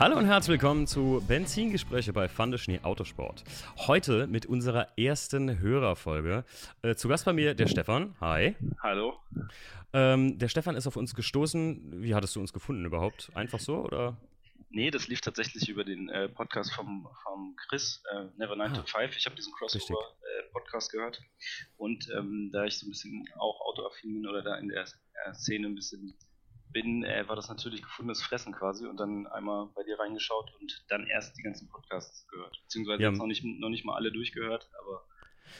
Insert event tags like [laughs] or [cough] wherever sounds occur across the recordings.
Hallo und herzlich willkommen zu Benzingespräche bei Fande Schnee Autosport. Heute mit unserer ersten Hörerfolge. Äh, zu Gast bei mir der Stefan. Hi. Hallo. Ähm, der Stefan ist auf uns gestoßen. Wie hattest du uns gefunden überhaupt? Einfach so oder? Nee, das lief tatsächlich über den äh, Podcast vom, vom Chris, äh, Never 9 to 5. Ich habe diesen Crossover-Podcast gehört. Und ähm, da ich so ein bisschen auch autoaffin bin oder da in der äh, Szene ein bisschen bin, äh, war das natürlich gefundenes Fressen quasi und dann einmal bei dir reingeschaut und dann erst die ganzen Podcasts gehört. Beziehungsweise Ja. jetzt noch nicht, noch nicht mal alle durchgehört, aber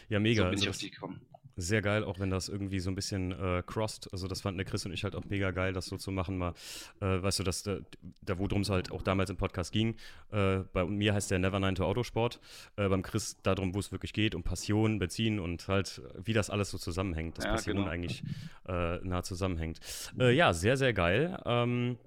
Ja, mega. so bin Also ich auf die gekommen. Sehr geil, auch wenn das irgendwie so ein bisschen äh, crossed. Also das fanden der Chris und ich halt auch mega geil, das so zu machen. Mal, äh, weißt du, dass da, da worum es halt auch damals im Podcast ging. Äh, bei mir heißt der Never Nine to Autosport. Äh, beim Chris darum, wo es wirklich geht, um Passion, Benzin und halt, wie das alles so zusammenhängt. Dass Ja, Passion genau. eigentlich äh, nah zusammenhängt. Äh, ja, sehr, sehr geil. Ähm,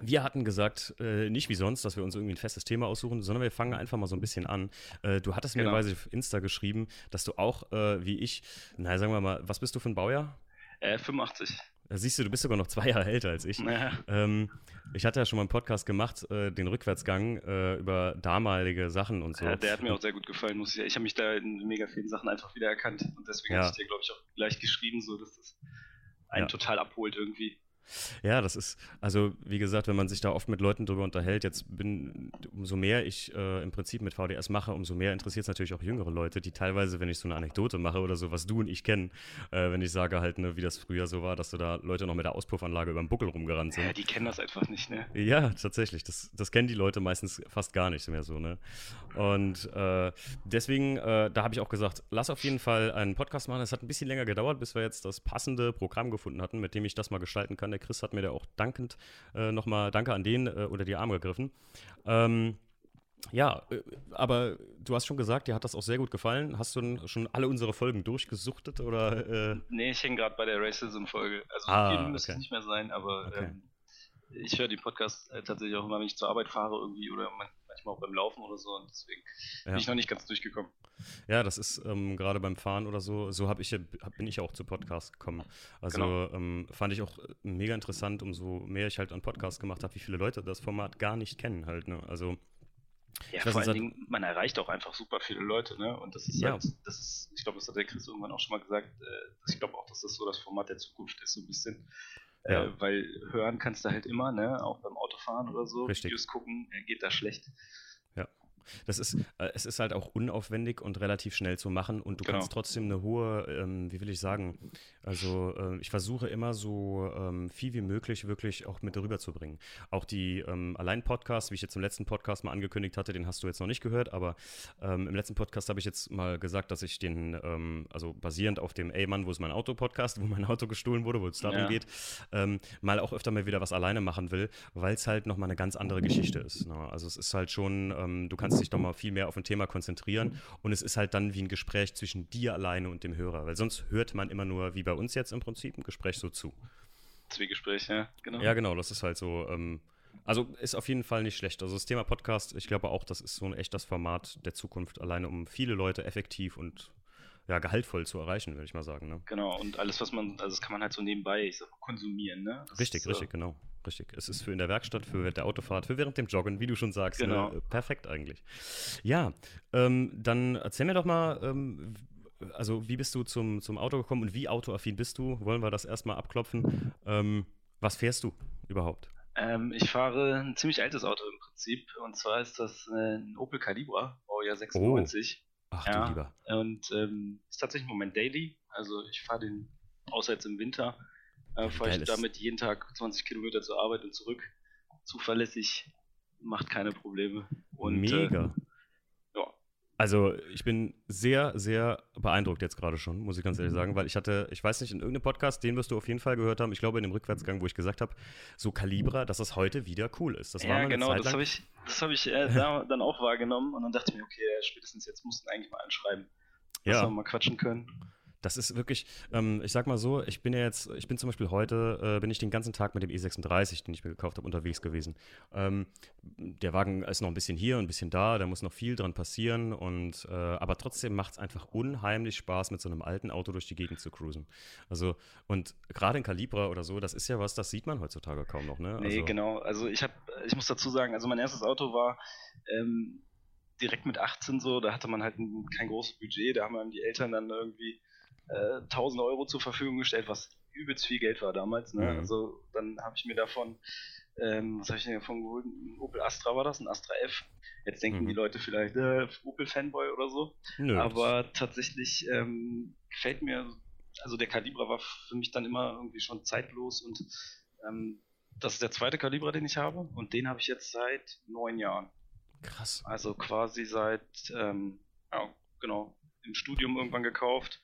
wir hatten gesagt, äh, nicht wie sonst, dass wir uns irgendwie ein festes Thema aussuchen, sondern wir fangen einfach mal so ein bisschen an. Äh, du hattest mir Genau. quasi auf Insta geschrieben, dass du auch, äh, wie ich, naja, sagen wir mal, was bist du für ein Baujahr? Äh, 85. Da siehst du, du bist sogar noch zwei Jahre älter als ich. Naja, Ähm, ich hatte ja schon mal einen Podcast gemacht, äh, den Rückwärtsgang äh, über damalige Sachen und so. äh, der hat mir auch sehr gut gefallen, muss ich Ich habe mich da in mega vielen Sachen einfach wieder erkannt und deswegen Ja. habe ich dir, glaube ich, auch gleich geschrieben, so dass das einen Ja. total abholt irgendwie. Ja, das ist, also wie gesagt, wenn man sich da oft mit Leuten drüber unterhält, jetzt bin, umso mehr ich äh, im Prinzip mit VDS mache, umso mehr interessiert es natürlich auch jüngere Leute, die teilweise, wenn ich so eine Anekdote mache oder so, was du und ich kennen, äh, wenn ich sage halt, ne, wie das früher so war, dass du da Leute noch mit der Auspuffanlage über den Buckel rumgerannt Ja, sind. die kennen das einfach nicht, ne? Ja, tatsächlich. Das, das kennen die Leute meistens fast gar nicht mehr so, ne? Und äh, deswegen, äh, da habe ich auch gesagt, lass auf jeden Fall einen Podcast machen. Es hat ein bisschen länger gedauert, bis wir jetzt das passende Programm gefunden hatten, mit dem ich das mal gestalten kann. Der Chris hat mir da auch dankend äh, nochmal Danke an den äh, unter die Arme gegriffen. Ähm, ja, äh, aber du hast schon gesagt, dir hat das auch sehr gut gefallen. Hast du schon alle unsere Folgen durchgesuchtet oder? Äh, Nee, ich hänge gerade bei der Racism-Folge. Also Ah, viel müsste okay. es nicht mehr sein, aber Okay. ähm, ich höre den Podcast äh, tatsächlich auch immer, wenn ich zur Arbeit fahre irgendwie oder man, manchmal auch beim Laufen oder so und deswegen Ja. bin ich noch nicht ganz durchgekommen. Ja, das ist ähm, gerade beim Fahren oder so, so hab ich, hab, bin ich ja auch zu Podcasts gekommen. Also Genau. ähm, fand ich auch äh, mega interessant, umso mehr ich halt an Podcasts gemacht habe, wie viele Leute das Format gar nicht kennen halt. Ne? Also Ja, vor allen Dingen, man erreicht auch einfach super viele Leute, ne? Und das ist Ja. halt, das ist, ich glaube, das hat der Chris irgendwann auch schon mal gesagt, äh, ich glaube auch, dass das so das Format der Zukunft ist, so ein bisschen. Ja. Äh, weil hören kannst du halt immer, ne? Auch beim Autofahren oder so. Richtig. Videos gucken, äh, geht da schlecht. Das ist, äh, es ist halt auch unaufwendig und relativ schnell zu machen und du Genau. kannst trotzdem eine hohe, ähm, wie will ich sagen, also äh, ich versuche immer so ähm, viel wie möglich wirklich auch mit rüberzubringen. Auch die ähm, Allein-Podcasts, wie ich jetzt im letzten Podcast mal angekündigt hatte, den hast du jetzt noch nicht gehört, aber ähm, im letzten Podcast habe ich jetzt mal gesagt, dass ich den, ähm, also basierend auf dem Ey Mann, wo ist mein Auto-Podcast, [laughs] wo mein Auto gestohlen wurde, wo es darum Ja. geht, ähm, mal auch öfter mal wieder was alleine machen will, weil es halt nochmal eine ganz andere Geschichte ist. Ne? Also es ist halt schon, du kannst dich doch mal viel mehr auf ein Thema konzentrieren und es ist halt dann wie ein Gespräch zwischen dir alleine und dem Hörer, weil sonst hört man immer nur, wie bei uns jetzt im Prinzip, ein Gespräch so zu. Zwiegespräch, ja, genau. Ja, genau, das ist halt so. Ähm, also ist auf jeden Fall nicht schlecht. Also das Thema Podcast, ich glaube auch, das ist so ein echt das Format der Zukunft, alleine um viele Leute effektiv und ja, gehaltvoll zu erreichen, würde ich mal sagen. Ne? Genau, und alles, was man, also das kann man halt so nebenbei, ich sag, konsumieren, ne? Das Richtig, ist, äh, richtig, genau. Richtig. Es ist für in der Werkstatt, für während der Autofahrt, für während dem Joggen, wie du schon sagst. Genau. Ne? Perfekt eigentlich. Ja, ähm, dann erzähl mir doch mal, ähm, also wie bist du zum, zum Auto gekommen und wie autoaffin bist du? Wollen wir das erstmal abklopfen? Ähm, was fährst du überhaupt? Ähm, ich fahre ein ziemlich altes Auto im Prinzip. Und zwar ist das ein Opel Calibra, Baujahr 96. Ach Ja. du lieber. Und ähm, ist tatsächlich im Moment daily. Also ich fahre den, außer jetzt im Winter, äh, fahre ich damit jeden Tag 20 Kilometer zur Arbeit und zurück. Zuverlässig, macht keine Probleme. Und, Mega. Äh, ja, Also ich bin sehr, sehr beeindruckt jetzt gerade schon, muss ich ganz ehrlich sagen, weil ich hatte, ich weiß nicht, in irgendeinem Podcast, den wirst du auf jeden Fall gehört haben, ich glaube in dem Rückwärtsgang, wo ich gesagt habe, so Calibra, dass das heute wieder cool ist. Das war ja mal eine genau, das habe ich, das hab ich äh, [laughs] da, dann auch wahrgenommen. Und dann dachte ich mir, okay, spätestens jetzt mussten eigentlich mal anschreiben, dass ja. wir mal quatschen können. Das ist wirklich, ähm, ich sag mal so, ich bin ja jetzt, ich bin zum Beispiel heute, äh, bin ich den ganzen Tag mit dem E36, den ich mir gekauft habe, unterwegs gewesen. Ähm, der Wagen ist noch ein bisschen hier, ein bisschen da, da muss noch viel dran passieren und, äh, aber trotzdem macht es einfach unheimlich Spaß, mit so einem alten Auto durch die Gegend zu cruisen. Also, und gerade in Calibra oder so, das ist ja was, das sieht man heutzutage kaum noch, ne? Nee, also, genau. Also ich habe, ich muss dazu sagen, also mein erstes Auto war, ähm, direkt mit 18 so, da hatte man halt ein, kein großes Budget, da haben die Eltern dann irgendwie äh, 1000 Euro zur Verfügung gestellt, was übelst viel Geld war damals. Ne? Mhm. Also dann habe ich mir davon, ähm, was habe ich denn davon geholt? Ein Opel Astra war das, ein Astra F. Jetzt denken mhm. die Leute vielleicht, äh, Opel Fanboy oder so. Nö, Aber tatsächlich ähm, gefällt mir, also der Kalibra war für mich dann immer irgendwie schon zeitlos und ähm, das ist der zweite Kalibra, den ich habe und den habe ich jetzt seit neun Jahren. Krass. Also quasi seit, ähm, ja, genau, im Studium irgendwann gekauft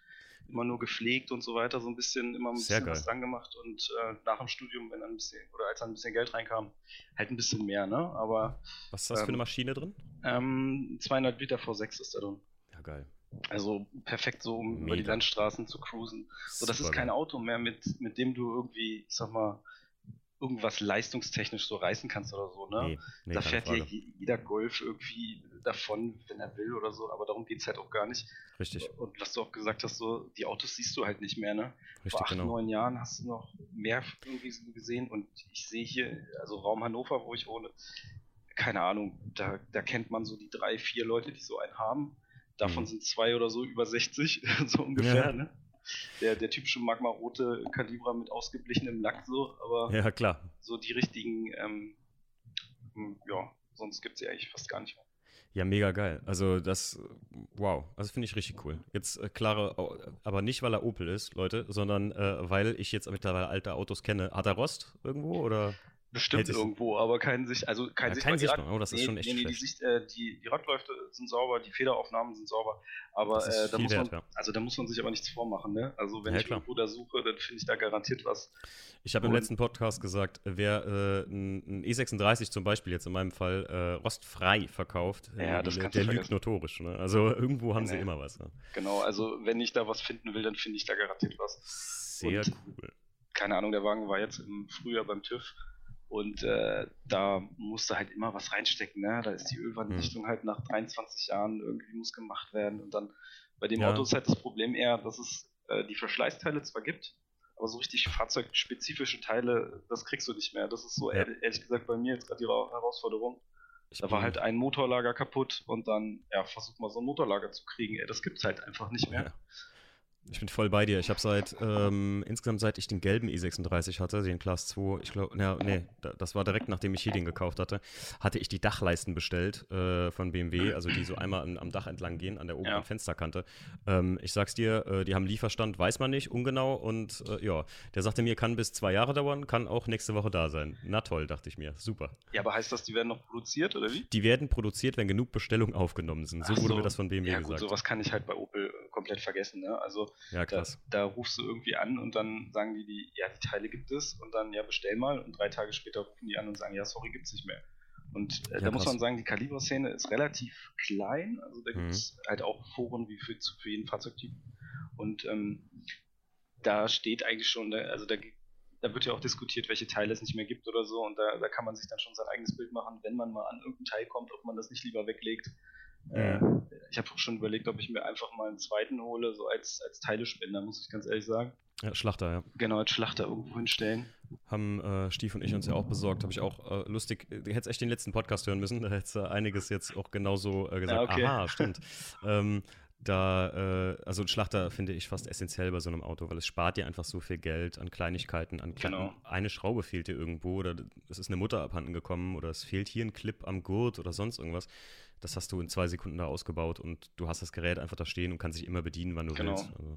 immer nur gepflegt und so weiter, so ein bisschen immer ein Sehr bisschen geil. was dran gemacht und äh, nach dem Studium, wenn dann ein bisschen, oder als dann ein bisschen Geld reinkam, halt ein bisschen mehr, ne? Aber. Was ist das ähm, für eine ähm, Maschine drin? Ähm, 200 Liter V6 ist da drin. Ja, geil. Also perfekt so, um Mega. über die Landstraßen zu cruisen. So, das Super ist kein. Auto mehr, mit, mit dem du irgendwie, ich sag mal, irgendwas leistungstechnisch so reißen kannst oder so, ne? Nee, nee, da fährt ja jeder Golf irgendwie davon, wenn er will oder so, aber darum geht es halt auch gar nicht. Richtig. Und was du auch gesagt hast, so, die Autos siehst du halt nicht mehr, ne? Richtig, Vor acht, genau. neun Jahren hast du noch mehr irgendwie gesehen und ich sehe hier, also Raum Hannover, wo ich wohne, keine Ahnung, da, da kennt man so die drei, vier Leute, die so einen haben. Davon mhm. sind zwei oder so über 60, [laughs] so ungefähr, ja. ne? Der, der typische Magma-rote Kalibra mit ausgeblichenem Lack so, aber ja, klar. so die richtigen, ähm, hm, ja, sonst gibt es sie eigentlich fast gar nicht mehr. Ja, mega geil. Also das, wow, also finde ich richtig cool. Jetzt äh, klare, aber nicht, weil er Opel ist, Leute, sondern äh, weil ich jetzt mittlerweile alte Autos kenne. Hat er Rost irgendwo oder? Bestimmt irgendwo, aber kein Sicht, also kein ja, Sichtbar. Kein Sichtbar. Oh, das ist nee, schon echt nee, nee, die, Sicht, äh, die, die Radläufe sind sauber, die Federaufnahmen sind sauber, aber äh, da, muss wert, man, ja. also da muss man sich aber nichts vormachen. Ne? Also wenn ja, ich klar. irgendwo da suche, dann finde ich da garantiert was. Ich habe im letzten Podcast gesagt, wer äh, ein, E36 zum Beispiel jetzt in meinem Fall äh, rostfrei verkauft, ja, das der, der lügt notorisch. Ne? Also irgendwo haben sie immer was. Ne? Genau, also wenn ich da was finden will, dann finde ich da garantiert was. Sehr Und, cool. Keine Ahnung, der Wagen war jetzt im Frühjahr beim TÜV und äh, da musste halt immer was reinstecken. Ne? Da ist die Ölwanddichtung hm. halt nach 23 Jahren irgendwie muss gemacht werden. Und dann bei dem ja. Auto ist halt das Problem eher, dass es äh, die Verschleißteile zwar gibt, aber so richtig fahrzeugspezifische Teile, das kriegst du nicht mehr. Das ist so ja. ehrlich gesagt bei mir jetzt gerade die Herausforderung. Ich da war halt ein Motorlager kaputt und dann, ja, versuch mal so ein Motorlager zu kriegen. Ey, das gibt's halt einfach nicht mehr. Ja. Ich bin voll bei dir. Ich habe seit, ähm, insgesamt seit ich den gelben i36 hatte, den Class 2, ich glaube, ja, nee, das war direkt nachdem ich hier den gekauft hatte, hatte ich die Dachleisten bestellt äh, von BMW, also die so einmal an, am Dach entlang gehen, an der oberen ja. Fensterkante. Ähm, ich sag's dir, äh, die haben Lieferstand, weiß man nicht, ungenau und äh, ja, der sagte mir, kann bis zwei Jahre dauern, kann auch nächste Woche da sein. Na toll, dachte ich mir. Super. Ja, aber heißt das, die werden noch produziert oder wie? Die werden produziert, wenn genug Bestellungen aufgenommen sind. So, so. wurde mir das von BMW ja, gut, gesagt. Sowas kann ich halt bei Opel komplett vergessen. Ne? Also ja, krass. Da, da, rufst du irgendwie an und dann sagen die, die, ja, die Teile gibt es und dann, ja, bestell mal und drei Tage später rufen die an und sagen, ja, sorry, gibt es nicht mehr. Und äh, ja, da muss man sagen, die Kaliber-Szene ist relativ klein, also da gibt es mhm. halt auch Foren wie für, für jeden Fahrzeugtyp. Und ähm, da steht eigentlich schon, also da, da wird ja auch diskutiert, welche Teile es nicht mehr gibt oder so. Und da, da kann man sich dann schon sein eigenes Bild machen, wenn man mal an irgendein Teil kommt, ob man das nicht lieber weglegt äh, ich habe auch schon überlegt, ob ich mir einfach mal einen zweiten hole, so als, als Teilespender, muss ich ganz ehrlich sagen. Ja, Schlachter, ja. Genau, als Schlachter irgendwo hinstellen. Haben äh, Stief und ich uns ja auch besorgt. Habe ich auch äh, lustig, du hättest echt den letzten Podcast hören müssen, [laughs] da hättest du einiges jetzt auch genauso äh, gesagt. Ja, okay. Aha, stimmt. [laughs] ähm, da, äh, also ein Schlachter finde ich fast essentiell bei so einem Auto, weil es spart dir einfach so viel Geld an Kleinigkeiten, an Kleinen. Genau. Eine Schraube fehlt dir irgendwo oder es ist eine Mutter abhanden gekommen oder es fehlt hier ein Clip am Gurt oder sonst irgendwas das hast du in zwei Sekunden da ausgebaut und du hast das Gerät einfach da stehen und kannst dich immer bedienen, wann du genau. willst. Also,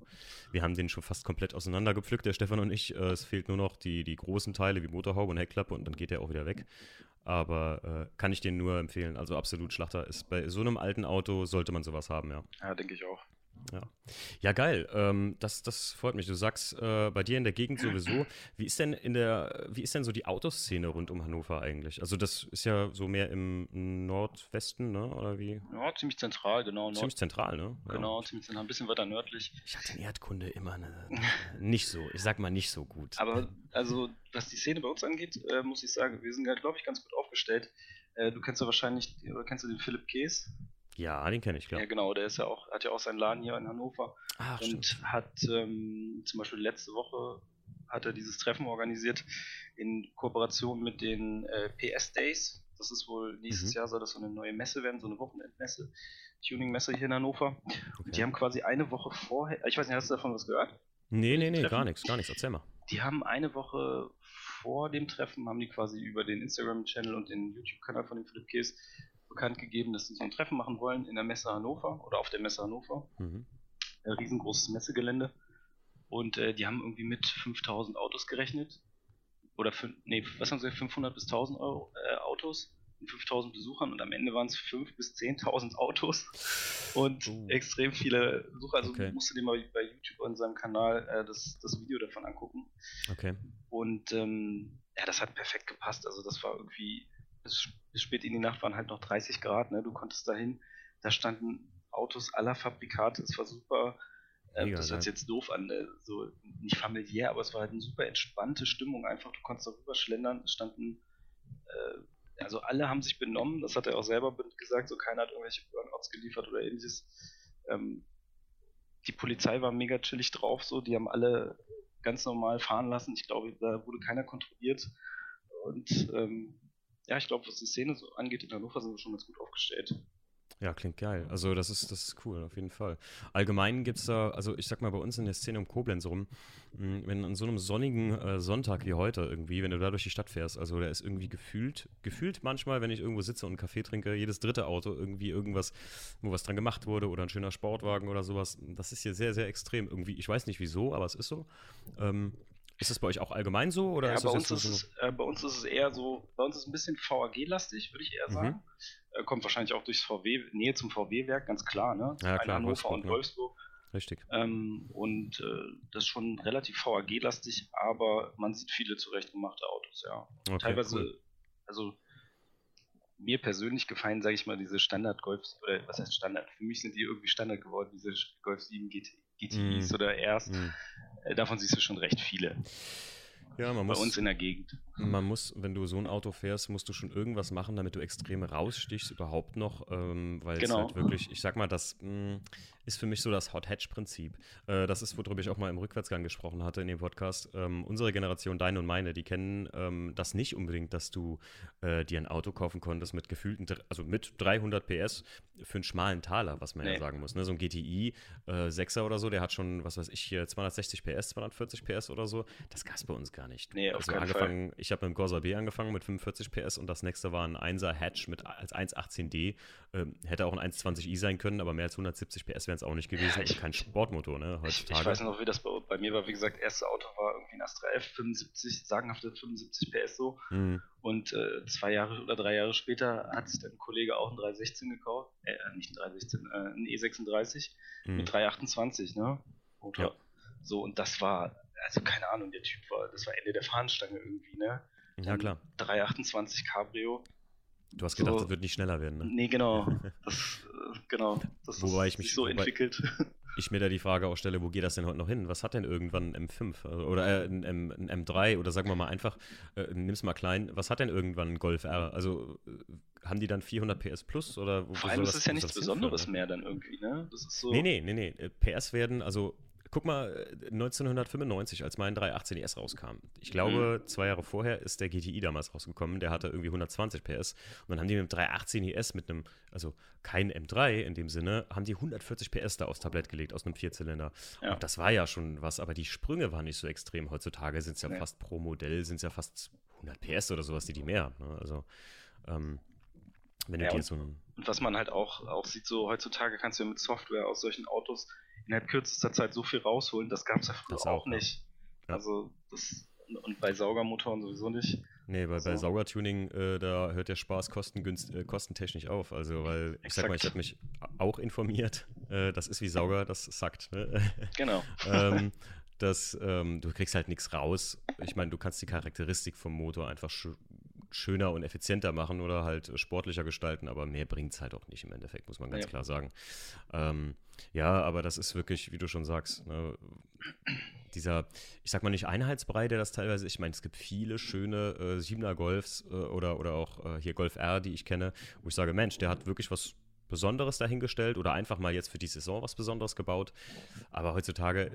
wir haben den schon fast komplett auseinandergepflückt, der Stefan und ich. Äh, es fehlt nur noch die, die großen Teile wie Motorhaube und Heckklappe und dann geht der auch wieder weg. Aber äh, kann ich den nur empfehlen. Also absolut Schlachter ist bei so einem alten Auto sollte man sowas haben, ja. Ja, denke ich auch. Ja, ja geil. Ähm, das, das freut mich. Du sagst äh, bei dir in der Gegend sowieso. Wie ist denn in der, wie ist denn so die Autoszene rund um Hannover eigentlich? Also das ist ja so mehr im Nordwesten, ne? Oder wie? Ja, ziemlich zentral, genau. Nord ziemlich zentral, ne? Ja. Genau, ziemlich zentral, ein bisschen weiter nördlich. Ich hatte in Erdkunde immer eine, nicht so, ich sag mal nicht so gut. Aber also, was die Szene bei uns angeht, äh, muss ich sagen, wir sind glaube ich, ganz gut aufgestellt. Äh, du kennst ja wahrscheinlich, oder kennst du den Philipp Kees? Ja, den kenne ich, klar. Ja, genau, der ist ja auch, hat ja auch seinen Laden hier in Hannover. Ach, und stimmt. hat ähm, zum Beispiel letzte Woche hat er dieses Treffen organisiert in Kooperation mit den äh, PS Days. Das ist wohl nächstes mhm. Jahr soll das so eine neue Messe werden, so eine Wochenendmesse, Tuning-Messe hier in Hannover. Okay. Und die haben quasi eine Woche vorher, ich weiß nicht, hast du davon was gehört? Nee, nee, nee, Treffen? gar nichts, gar nichts, erzähl mal. Die haben eine Woche vor dem Treffen, haben die quasi über den Instagram-Channel und den YouTube-Kanal von dem Philipp Kees bekannt gegeben, dass sie so ein Treffen machen wollen in der Messe Hannover oder auf der Messe Hannover. Mhm. Ein riesengroßes Messegelände. Und äh, die haben irgendwie mit 5000 Autos gerechnet. Oder, nee, was haben sie, 500 bis 1000 Euro, äh, Autos und 5000 Besuchern. Und am Ende waren es 5.000 bis 10.000 Autos und uh. extrem viele Besucher. Also okay. musst du dir mal bei YouTube und seinem Kanal äh, das, das Video davon angucken. Okay. Und ähm, ja, das hat perfekt gepasst. Also das war irgendwie bis, bis spät in die Nacht waren halt noch 30 Grad, ne? Du konntest dahin, da standen Autos aller Fabrikate, es war super. Ähm, Mega, das hört sich jetzt doof an, ne? so nicht familiär, aber es war halt eine super entspannte Stimmung einfach. Du konntest darüber schlendern, es standen, äh, also alle haben sich benommen, das hat er auch selber gesagt, so keiner hat irgendwelche Burnouts geliefert oder ähnliches. Ähm, die Polizei war mega chillig drauf, so, die haben alle ganz normal fahren lassen. Ich glaube, da wurde keiner kontrolliert. Und ähm, ja, ich glaube, was die Szene so angeht in Hannover, sind wir schon ganz gut aufgestellt. Ja, klingt geil. Also das ist, das ist cool, auf jeden Fall. Allgemein gibt es da, also ich sag mal, bei uns in der Szene um Koblenz rum, hm, wenn an so einem sonnigen äh, Sonntag wie heute irgendwie, wenn du da durch die Stadt fährst, also da ist irgendwie gefühlt, gefühlt manchmal, wenn ich irgendwo sitze und Kaffee trinke, jedes dritte Auto irgendwie irgendwas, wo was dran gemacht wurde oder ein schöner Sportwagen oder sowas. Das ist hier sehr, sehr extrem irgendwie. Ich weiß nicht wieso, aber es ist so. Ähm, ist das bei euch auch allgemein so? Oder ja, ist bei, uns ist es, äh, bei uns ist es eher so, bei uns ist es ein bisschen VAG-lastig, würde ich eher mhm. sagen. Mhm. Äh, kommt wahrscheinlich auch durchs VW, Nähe zum VW-Werk, ganz klar, ne? Ja, klar, Hannover Wolfsburg, und ne? Wolfsburg. Richtig. Ähm, und äh, das ist schon relativ VAG-lastig, aber man sieht viele zurechtgemachte Autos, ja. Okay, Teilweise, cool. also mir persönlich gefallen, sage ich mal, diese Standard-Golf, oder was heißt Standard? Für mich sind die irgendwie Standard geworden, diese Golf 7 GT, GTIs mm. oder Rs. Mm. Davon siehst du schon recht viele. Ja, man Bei muss, uns in der Gegend. Man muss, wenn du so ein Auto fährst, musst du schon irgendwas machen, damit du extrem rausstichst überhaupt noch, ähm, weil genau. es halt wirklich, ich sag mal, das mh, hm, ist für mich so das Hot-Hatch-Prinzip. Äh, das ist, worüber ich auch mal im Rückwärtsgang gesprochen hatte in dem Podcast. Ähm, unsere Generation, deine und meine, die kennen ähm, das nicht unbedingt, dass du äh, dir ein Auto kaufen konntest mit gefühlten, also mit 300 PS für einen schmalen Taler, was man nee. ja sagen muss. Ne? So ein GTI äh, 6er oder so, der hat schon, was weiß ich, 260 PS, 240 PS oder so. Das gab es bei uns gar nicht. Nee, auf also keinen angefangen, Fall. Ich habe mit dem Corsa B angefangen mit 45 PS und das nächste war ein 1er Hatch mit als 118D. Ähm, hätte auch ein 120i sein können, aber mehr als 170 PS wären es auch nicht gewesen. Ich, kein Sportmotor, ne? Heutzutage. Ich, ich, weiß noch, wie das bei, bei, mir war. Wie gesagt, erste Auto war irgendwie ein Astra F, 75, sagenhafte 75 PS so. Mhm. Und äh, zwei Jahre oder drei Jahre später hat sich dann ein Kollege auch ein 316 gekauft. Äh, nicht ein 316, äh, ein E36 mhm. mit 328, ne? Motor. Ja. So, und das war, also keine Ahnung, der Typ war, das war Ende der Fahnenstange irgendwie, ne? Ja, klar. 328 Cabrio Du hast gedacht, so, das wird nicht schneller werden, ne? Nee, genau. [laughs] Das, äh, genau. Das wobei ich mich so entwickelt. [laughs] Ich mir da die Frage auch stelle, wo geht das denn heute noch hin? Was hat denn irgendwann ein M5 oder äh, ein, M, ein, M3 oder sagen wir mal einfach, äh, nimm's mal klein, was hat denn irgendwann ein Golf R? Also äh, haben die dann 400 PS plus oder Vor allem ist es ja nichts Besonderes mehr dann irgendwie, ne? Das ist so. Nee, nee, nee, nee. Äh, PS werden, also Guck mal, 1995, als mein 318 ES rauskam. Ich glaube, mhm. zwei Jahre vorher ist der GTI damals rausgekommen. Der hatte irgendwie 120 PS. Und dann haben die mit dem 318 ES mit einem, also kein M3 in dem Sinne, haben die 140 PS da aufs Tablett gelegt aus einem Vierzylinder. Ja. Und das war ja schon was, aber die Sprünge waren nicht so extrem. Heutzutage sind es ja nee. fast pro Modell, sind es ja fast 100 PS oder sowas, die die mehr haben. Ne? Also, ähm, wenn ja, du dir so und was man halt auch, auch sieht, so heutzutage kannst du ja mit Software aus solchen Autos innerhalb kürzester Zeit so viel rausholen, das gab es ja früher auch, auch, nicht. Ja. Also das und bei Saugermotoren sowieso nicht. Nee, weil so. bei Saugertuning, äh, da hört der Spaß kostengünst, äh, kostentechnisch auf. Also, weil, ich Exakt. sag mal, ich habe mich auch informiert Äh, das ist wie Sauger, das sackt. Ne? [laughs] Genau. ähm, das, ähm, du kriegst halt nichts raus. Ich meine, du kannst die Charakteristik vom Motor einfach schöner und effizienter machen oder halt sportlicher gestalten, aber mehr bringt es halt auch nicht im Endeffekt, muss man ganz ja. klar sagen. Ähm, ja, aber das ist wirklich, wie du schon sagst, ne, dieser, ich sag mal nicht Einheitsbrei, der das teilweise, ich meine, es gibt viele schöne äh, 7er Golfs äh, oder, oder auch äh, hier Golf R, die ich kenne, wo ich sage, Mensch, der hat wirklich was Besonderes dahingestellt oder einfach mal jetzt für die Saison was Besonderes gebaut. Aber heutzutage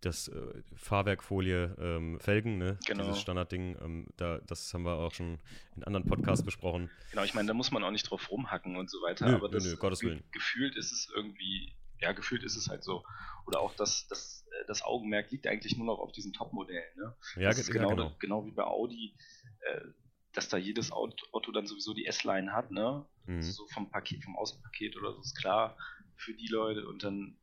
das äh, Fahrwerkfolie ähm, Felgen, ne? Genau. Dieses Standardding, ähm, da, das haben wir auch schon in anderen Podcasts besprochen. Genau, ich meine, da muss man auch nicht drauf rumhacken und so weiter, nö, aber das, nö, Gottes Willen. gefühlt ist es irgendwie, ja, gefühlt ist es halt so. Oder auch das, das, äh, das Augenmerk liegt eigentlich nur noch auf diesen Top-Modellen. Ne? Ja, das ist genau, ja, genau. genau wie bei Audi, äh, dass da jedes Auto, dann sowieso die S-Line hat, ne? Mhm. So vom Paket, vom Außenpaket oder so ist klar für die Leute und dann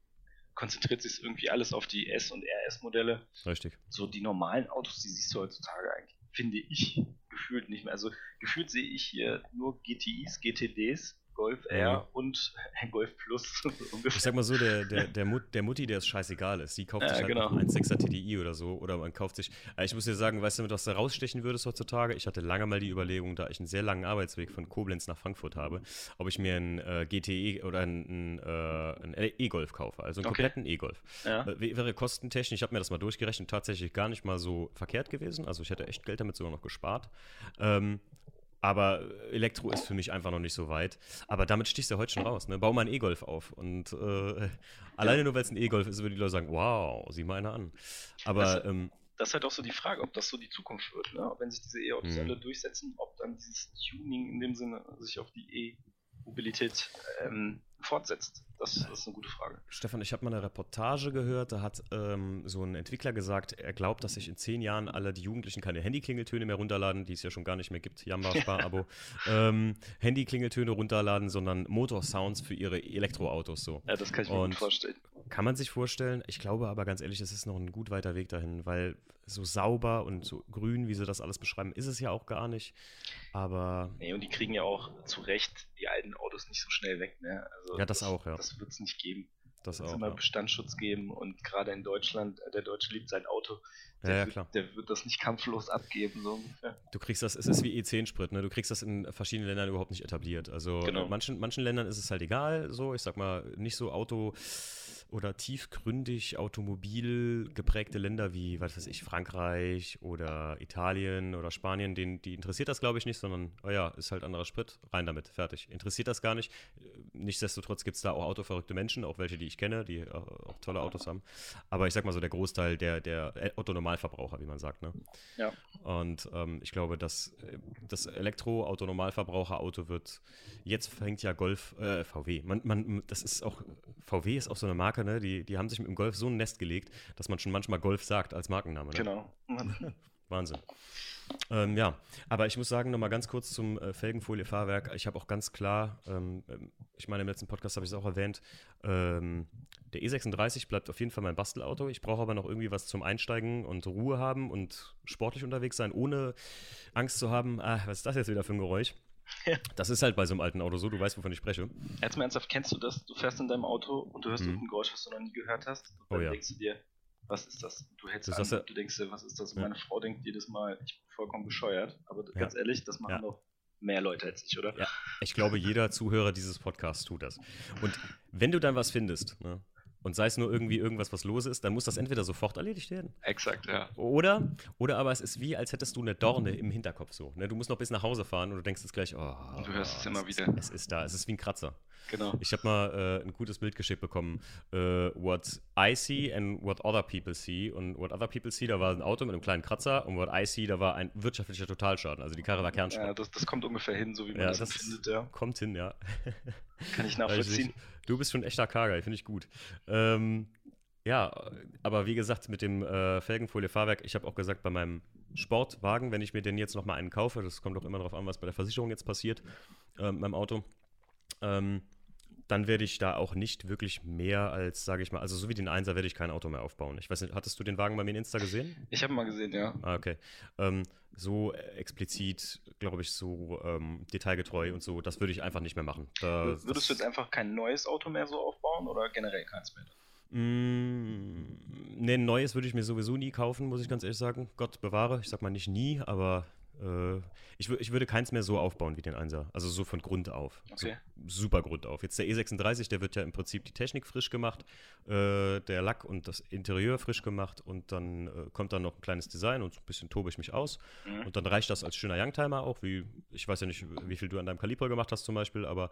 konzentriert sich irgendwie alles auf die S- und RS-Modelle. Richtig. So die normalen Autos, die siehst du heutzutage eigentlich, finde ich, gefühlt nicht mehr. Also gefühlt sehe ich hier nur GTIs, GTDs Golf R ja. und [laughs] Golf Plus. [laughs] ich sag mal so, der, der, der, Mut, der Mutti, der es scheißegal ist, die kauft ja, sich halt genau. einen 6er TDI oder so. Oder man kauft sich. Äh, ich muss dir sagen, weißt du, was du rausstechen würdest heutzutage? Ich hatte lange mal die Überlegung, da ich einen sehr langen Arbeitsweg von Koblenz nach Frankfurt habe, ob ich mir einen äh, GTE oder einen, äh, E-Golf kaufe. Also einen okay. kompletten E-Golf. Ja. Äh, wäre kostentechnisch, ich habe mir das mal durchgerechnet, tatsächlich gar nicht mal so verkehrt gewesen. Also ich hätte echt Geld damit sogar noch gespart. Ähm, aber Elektro ist für mich einfach noch nicht so weit. Aber damit stichst du heute schon raus. Ne? Bau mal einen E-Golf auf. Und äh, [laughs] alleine nur, weil es ein E-Golf ist, würden die Leute sagen, wow, sieh mal einer an. Aber das, ähm, das, ist halt auch so die Frage, ob das so die Zukunft wird. Ne? Wenn sich diese E-Autos mhm. alle durchsetzen, ob dann dieses Tuning in dem Sinne sich auf die E-Mobilität ähm, fortsetzt. Das, das, ist eine gute Frage. Stefan, ich habe mal eine Reportage gehört, da hat ähm, so ein Entwickler gesagt, er glaubt, dass sich in zehn Jahren alle die Jugendlichen keine Handyklingeltöne mehr runterladen, die es ja schon gar nicht mehr gibt, Jamba Spar-Abo, [laughs] ähm, Handyklingeltöne runterladen, sondern Motorsounds für ihre Elektroautos so. Ja, das kann ich mir Und gut vorstellen. Kann man sich vorstellen. Ich glaube aber ganz ehrlich, es ist noch ein gut weiter Weg dahin, weil so sauber und so grün, wie sie das alles beschreiben, ist es ja auch gar nicht. Aber. Nee, und die kriegen ja auch zu Recht die alten Autos nicht so schnell weg, ne? Also ja, das, das auch, ja. Das wird es nicht geben. Das wird auch. immer ja. Bestandsschutz geben und gerade in Deutschland, äh, der Deutsche liebt sein Auto. Der, ja, ja, wird, der wird das nicht kampflos abgeben, so ungefähr. Du kriegst das, es ist wie E10-Sprit, ne? Du kriegst das in verschiedenen Ländern überhaupt nicht etabliert. Also genau. in manchen, manchen Ländern ist es halt egal, so, ich sag mal, nicht so Auto oder tiefgründig automobil geprägte Länder wie, was weiß ich, Frankreich oder Italien oder Spanien, denen, die interessiert das, glaube ich, nicht, sondern, oh ja, ist halt anderer Sprit, rein damit, fertig. Interessiert das gar nicht. Nichtsdestotrotz gibt es da auch autoverrückte Menschen, auch welche, die ich kenne, die auch tolle Autos haben. Aber ich sag mal so, der Großteil der, der Otto-Normalverbraucher, wie man sagt, ne? Ja. Und ähm, ich glaube, dass das Elektro-Auto-Normalverbraucher-Auto wird, jetzt fängt ja Golf, äh, VW, man, man, das ist auch, VW ist auch so eine Marke, ne? Die, die haben sich mit dem Golf so ein Nest gelegt, dass man schon manchmal Golf sagt als Markenname. Ne? Genau. [laughs] [laughs] Wahnsinn. Ähm, ja, aber ich muss sagen, nochmal ganz kurz zum äh, Felgenfolie-Fahrwerk. Ich habe auch ganz klar, ähm, ähm ich meine, im letzten Podcast habe ich es auch erwähnt, ähm, der E36 bleibt auf jeden Fall mein Bastelauto. Ich brauche aber noch irgendwie was zum Einsteigen und Ruhe haben und sportlich unterwegs sein, ohne Angst zu haben, ah, was ist das jetzt wieder für ein Geräusch? [laughs] Das ist halt bei so einem alten Auto so, du weißt, wovon ich spreche. Jetzt mal ernsthaft, kennst du das? Du fährst in deinem Auto und du hörst mhm. ein Geräusch, was du noch nie gehört hast. Und dann oh, ja. denkst du dir, was ist das? Du hältst das an, ja. du denkst dir, was ist das? Ja. Meine Frau denkt jedes Mal, ich bin vollkommen bescheuert. Aber ganz ehrlich, das machen doch mehr Leute als ich, oder? Ja, ich glaube, jeder Zuhörer dieses Podcasts tut das. Und wenn du dann was findest, ne, und sei es nur irgendwie irgendwas, was los ist, dann muss das entweder sofort erledigt werden. Exakt, ja. Oder, oder aber es ist wie, als hättest du eine Dorne im Hinterkopf so. Ne? Du musst noch bis nach Hause fahren und du denkst jetzt gleich, oh. Und du hörst es immer ist, wieder. Es ist da, es ist wie ein Kratzer. Genau. Ich habe mal äh, ein gutes Bild geschickt bekommen, äh, what I see and what other people see. Und what other people see, da war ein Auto mit einem kleinen Kratzer und what I see, da war ein wirtschaftlicher Totalschaden. Also die Karre war Kernschrott. Ja, das, das kommt ungefähr hin, so wie man ja, das, das findet, ja. Kommt hin, ja. Kann ich [laughs] nachvollziehen. Du bist schon ein echter Karger, finde ich gut. Ähm, ja, aber wie gesagt, mit dem äh, Felgenfolie-Fahrwerk, ich habe auch gesagt, bei meinem Sportwagen, wenn ich mir den jetzt nochmal einen kaufe, das kommt auch immer darauf an, was bei der Versicherung jetzt passiert, äh, meinem Auto, ähm, dann werde ich da auch nicht wirklich mehr als, sage ich mal, also so wie den Einser werde ich kein Auto mehr aufbauen. Ich weiß nicht, hattest du den Wagen bei mir in Insta gesehen? Ich habe mal gesehen, ja. Ah, okay. Ähm, so explizit, glaube ich, so ähm, detailgetreu und so, das würde ich einfach nicht mehr machen. Da, Würdest du jetzt einfach kein neues Auto mehr so aufbauen oder generell keins mehr? Mm, ne, neues würde ich mir sowieso nie kaufen, muss ich ganz ehrlich sagen. Gott bewahre, ich sag mal nicht nie, aber ich, ich würde keins mehr so aufbauen wie den 1er. Also so von Grund auf. Okay. So, super Grund auf. Jetzt der E36, der wird ja im Prinzip die Technik frisch gemacht, äh, der Lack und das Interieur frisch gemacht und dann äh, kommt dann noch ein kleines Design und so ein bisschen tobe ich mich aus. Mhm. Und dann reicht das als schöner Youngtimer auch, wie, ich weiß ja nicht, wie viel du an deinem Kaliber gemacht hast zum Beispiel, aber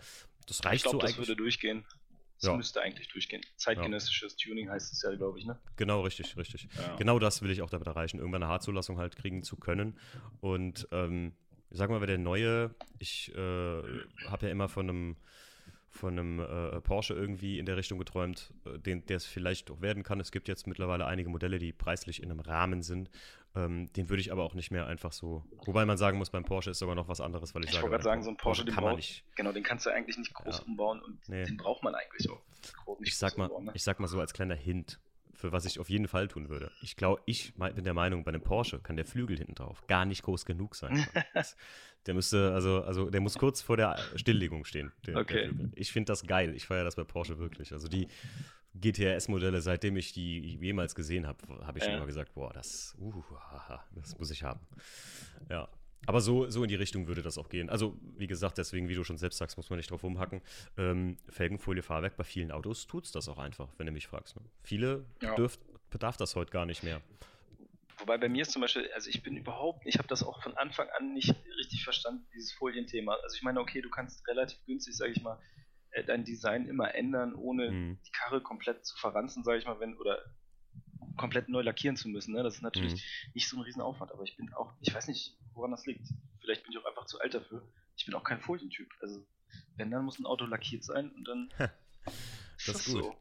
das reicht ich glaub, so das eigentlich. das würde durchgehen. Das ja. müsste eigentlich durchgehen. Zeitgenössisches ja. Tuning heißt es ja, glaube ich, ne? Genau, richtig, richtig. Ja. Genau das will ich auch damit erreichen, irgendwann eine Haarzulassung halt kriegen zu können. Und ähm, ich sag mal, der neue, ich äh, habe ja immer von einem von einem äh, Porsche irgendwie in der Richtung geträumt, äh, den, der es vielleicht doch werden kann. Es gibt jetzt mittlerweile einige Modelle, die preislich in einem Rahmen sind. Ähm, den würde ich aber auch nicht mehr einfach so. Wobei man sagen muss, beim Porsche ist sogar noch was anderes, weil ich, ich sage. Ich wollte gerade sagen, so ein Porsche, Porsche kann man nicht. Genau, den kannst du eigentlich nicht groß ja. umbauen und nee. den braucht man eigentlich auch. ich sag mal, umbauen, ne? ich sag mal so als kleiner Hint für was ich auf jeden Fall tun würde. Ich glaube, ich bin der Meinung, bei einem Porsche kann der Flügel hinten drauf gar nicht groß genug sein. [laughs] der müsste, also, also der muss kurz vor der Stilllegung stehen. Der, okay. Der ich finde das geil. Ich feiere das bei Porsche wirklich. Also die GTRS-Modelle, seitdem ich die jemals gesehen habe, habe ich ja. immer gesagt, boah, das, uh, das muss ich haben. Ja, aber so, so in die Richtung würde das auch gehen. Also, wie gesagt, deswegen, wie du schon selbst sagst, muss man nicht drauf rumhacken. Ähm, Felgenfolie, Fahrwerk, bei vielen Autos tut es das auch einfach, wenn du mich fragst. Ne? Viele ja. dürft, bedarf das heute gar nicht mehr. Wobei bei mir ist zum Beispiel, also ich bin überhaupt, ich habe das auch von Anfang an nicht richtig verstanden, dieses Folienthema. Also ich meine, okay, du kannst relativ günstig, sage ich mal, dein Design immer ändern, ohne mhm. die Karre komplett zu verranzen, sage ich mal, wenn, oder komplett neu lackieren zu müssen. Ne? Das ist natürlich mhm. nicht so ein Riesenaufwand, aber ich bin auch, ich weiß nicht, woran das liegt. Vielleicht bin ich auch einfach zu alt dafür. Ich bin auch kein Folientyp. Also, wenn, dann muss ein Auto lackiert sein und dann. [laughs] das ist gut. So.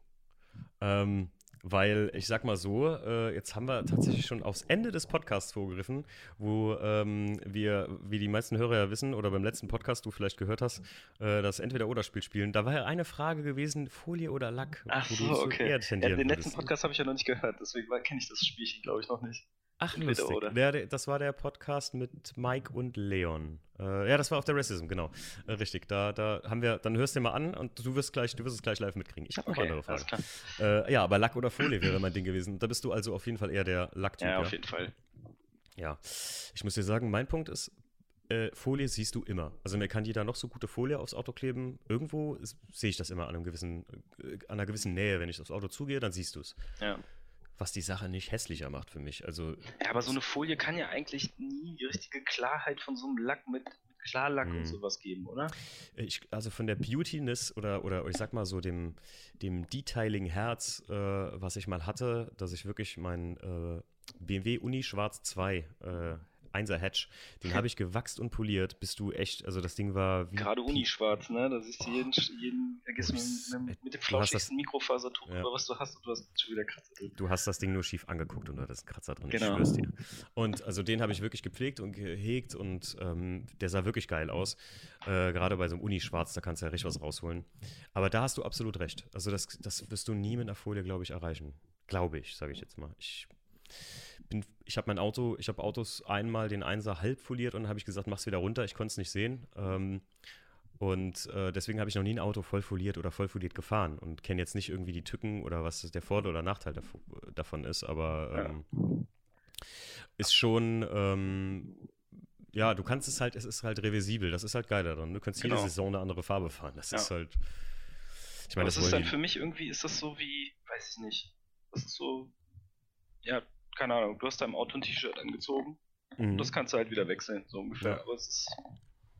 Ähm, weil ich sag mal so, äh, jetzt haben wir tatsächlich schon aufs Ende des Podcasts vorgegriffen, wo ähm, wir, wie die meisten Hörer ja wissen, oder beim letzten Podcast du vielleicht gehört hast, äh, das Entweder-Oder-Spiel spielen. Da war ja eine Frage gewesen, Folie oder Lack, Ach wo so, okay. eher tendieren ja, Den letzten Podcast habe ich ja noch nicht gehört, deswegen kenne ich das Spielchen, glaube ich, noch nicht. Ach, lustig. Oder? Der, das war der Podcast mit Mike und Leon. Äh, ja, das war auf der Racism, genau. Äh, richtig. Da, da haben wir, dann hörst du dir mal an und du wirst gleich, du wirst es gleich live mitkriegen. Ich habe noch okay, andere Fragen. Äh, ja, aber Lack oder Folie wäre mein Ding gewesen. Da bist du also auf jeden Fall eher der Lacktyp. Ja, auf jeden Fall. Ja. Ich muss dir sagen, mein Punkt ist, äh, Folie siehst du immer. Also mir kann jeder noch so gute Folie aufs Auto kleben. Irgendwo sehe ich das immer an, einem gewissen, äh, an einer gewissen Nähe. Wenn ich aufs Auto zugehe, dann siehst du es. Ja was die Sache nicht hässlicher macht für mich. Also, ja, aber so eine Folie kann ja eigentlich nie die richtige Klarheit von so einem Lack mit, Klarlack und mhm. sowas geben, oder? Ich, also von der Beautiness oder, oder ich sag mal so dem, dem Detailing-Herz, äh, was ich mal hatte, dass ich wirklich mein äh, BMW Uni Schwarz 2 äh, 1er Hatch, den habe ich gewachst und poliert, bist du echt, also das Ding war wie. Gerade Unischwarz, ne? Da siehst du jeden, jeden vergiss mit, mit dem flauschigsten Mikrofasertuch, ja. was du hast und du hast schon wieder Kratzer drin. Du hast das Ding nur schief angeguckt und du hattest einen Kratzer drin, genau. ich schwör's dir. Und also den habe ich wirklich gepflegt und gehegt und ähm, der sah wirklich geil aus. Äh, Gerade bei so einem Unischwarz, da kannst du ja richtig was rausholen. Aber da hast du absolut recht. Also das, das wirst du nie mit einer Folie, glaube ich, erreichen. Glaube ich, sage ich jetzt mal. Ich bin, ich habe mein Auto, ich habe Autos einmal den Einser halb foliert und habe ich gesagt, mach's wieder runter, ich konnte es nicht sehen. Ähm, und äh, deswegen habe ich noch nie ein Auto voll foliert oder voll foliert gefahren und kenne jetzt nicht irgendwie die Tücken oder was der Vor- oder Nachteil davon ist, aber ähm, ist schon, ähm, ja, du kannst es halt, es ist halt reversibel, das ist halt geil daran. Du kannst genau. jede Saison eine andere Farbe fahren. Das ja. ist halt. Ich meine, das, das ist dann für mich irgendwie, ist das so wie, weiß ich nicht, das ist so, ja, keine Ahnung, du hast deinem Auto ein T-Shirt angezogen. Mhm. Das kannst du halt wieder wechseln, so ungefähr. Ja. Aber es ist,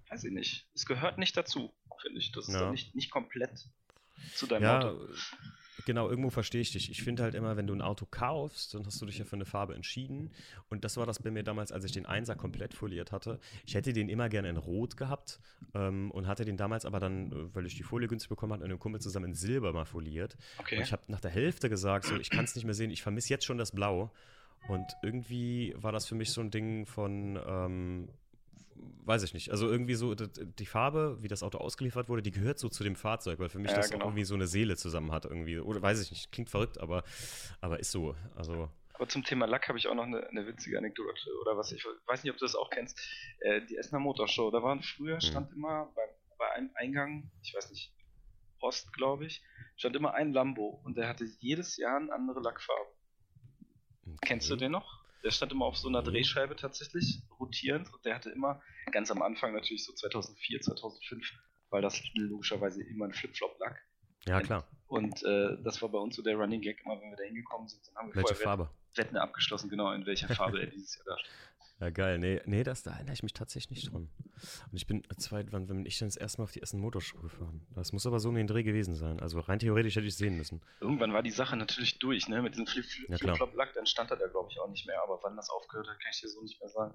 weiß ich nicht. Es gehört nicht dazu, finde ich. Das ist ja. nicht, nicht komplett zu deinem ja, Auto. Genau, irgendwo verstehe ich dich. Ich finde halt immer, wenn du ein Auto kaufst, dann hast du dich ja für eine Farbe entschieden. Und das war das bei mir damals, als ich den Einser komplett foliert hatte. Ich hätte den immer gerne in Rot gehabt ähm, und hatte den damals aber dann, äh, weil ich die Folie günstig bekommen hatte, mit einem Kumpel zusammen in Silber mal foliert. Okay. Und ich habe nach der Hälfte gesagt, so, ich kann es nicht mehr sehen, ich vermisse jetzt schon das Blau. Und irgendwie war das für mich so ein Ding von, ähm, weiß ich nicht. Also irgendwie so die Farbe, wie das Auto ausgeliefert wurde, die gehört so zu dem Fahrzeug, weil für mich ja, das genau. irgendwie so eine Seele zusammen hat irgendwie. Oder weiß ich nicht, klingt verrückt, aber, aber ist so. Also. Aber zum Thema Lack habe ich auch noch eine, eine, witzige Anekdote oder was ich weiß nicht, ob du das auch kennst. Äh, die Essener Motorshow, da waren früher hm. stand hm. immer bei, bei einem Eingang, ich weiß nicht, Ost, glaube ich, stand immer ein Lambo und der hatte jedes Jahr eine andere Lackfarbe. Okay. Kennst du den noch? Der stand immer auf so einer Drehscheibe tatsächlich, rotierend. Und der hatte immer, ganz am Anfang natürlich so 2004, 2005, weil das logischerweise immer ein Flipflop-Lack. Ja, klar. Und äh, das war bei uns so der Running Gag, immer wenn wir da hingekommen sind, dann haben wir Welche vorher Farbe? Wetten abgeschlossen, genau, in welcher Farbe er dieses Jahr da. Ja, geil. Nee, nee das, da erinnere ich mich tatsächlich nicht dran. Und ich bin zwei, wann bin ich dann das erste Mal auf die ersten Motorshow gefahren? Das muss aber so um den Dreh gewesen sein. Also rein theoretisch hätte ich es sehen müssen. Irgendwann war die Sache natürlich durch, ne? Mit diesem Flip-Flop-Lack, ja, dann stand er da, glaube ich, auch nicht mehr. Aber wann das aufgehört hat, kann ich dir so nicht mehr sagen.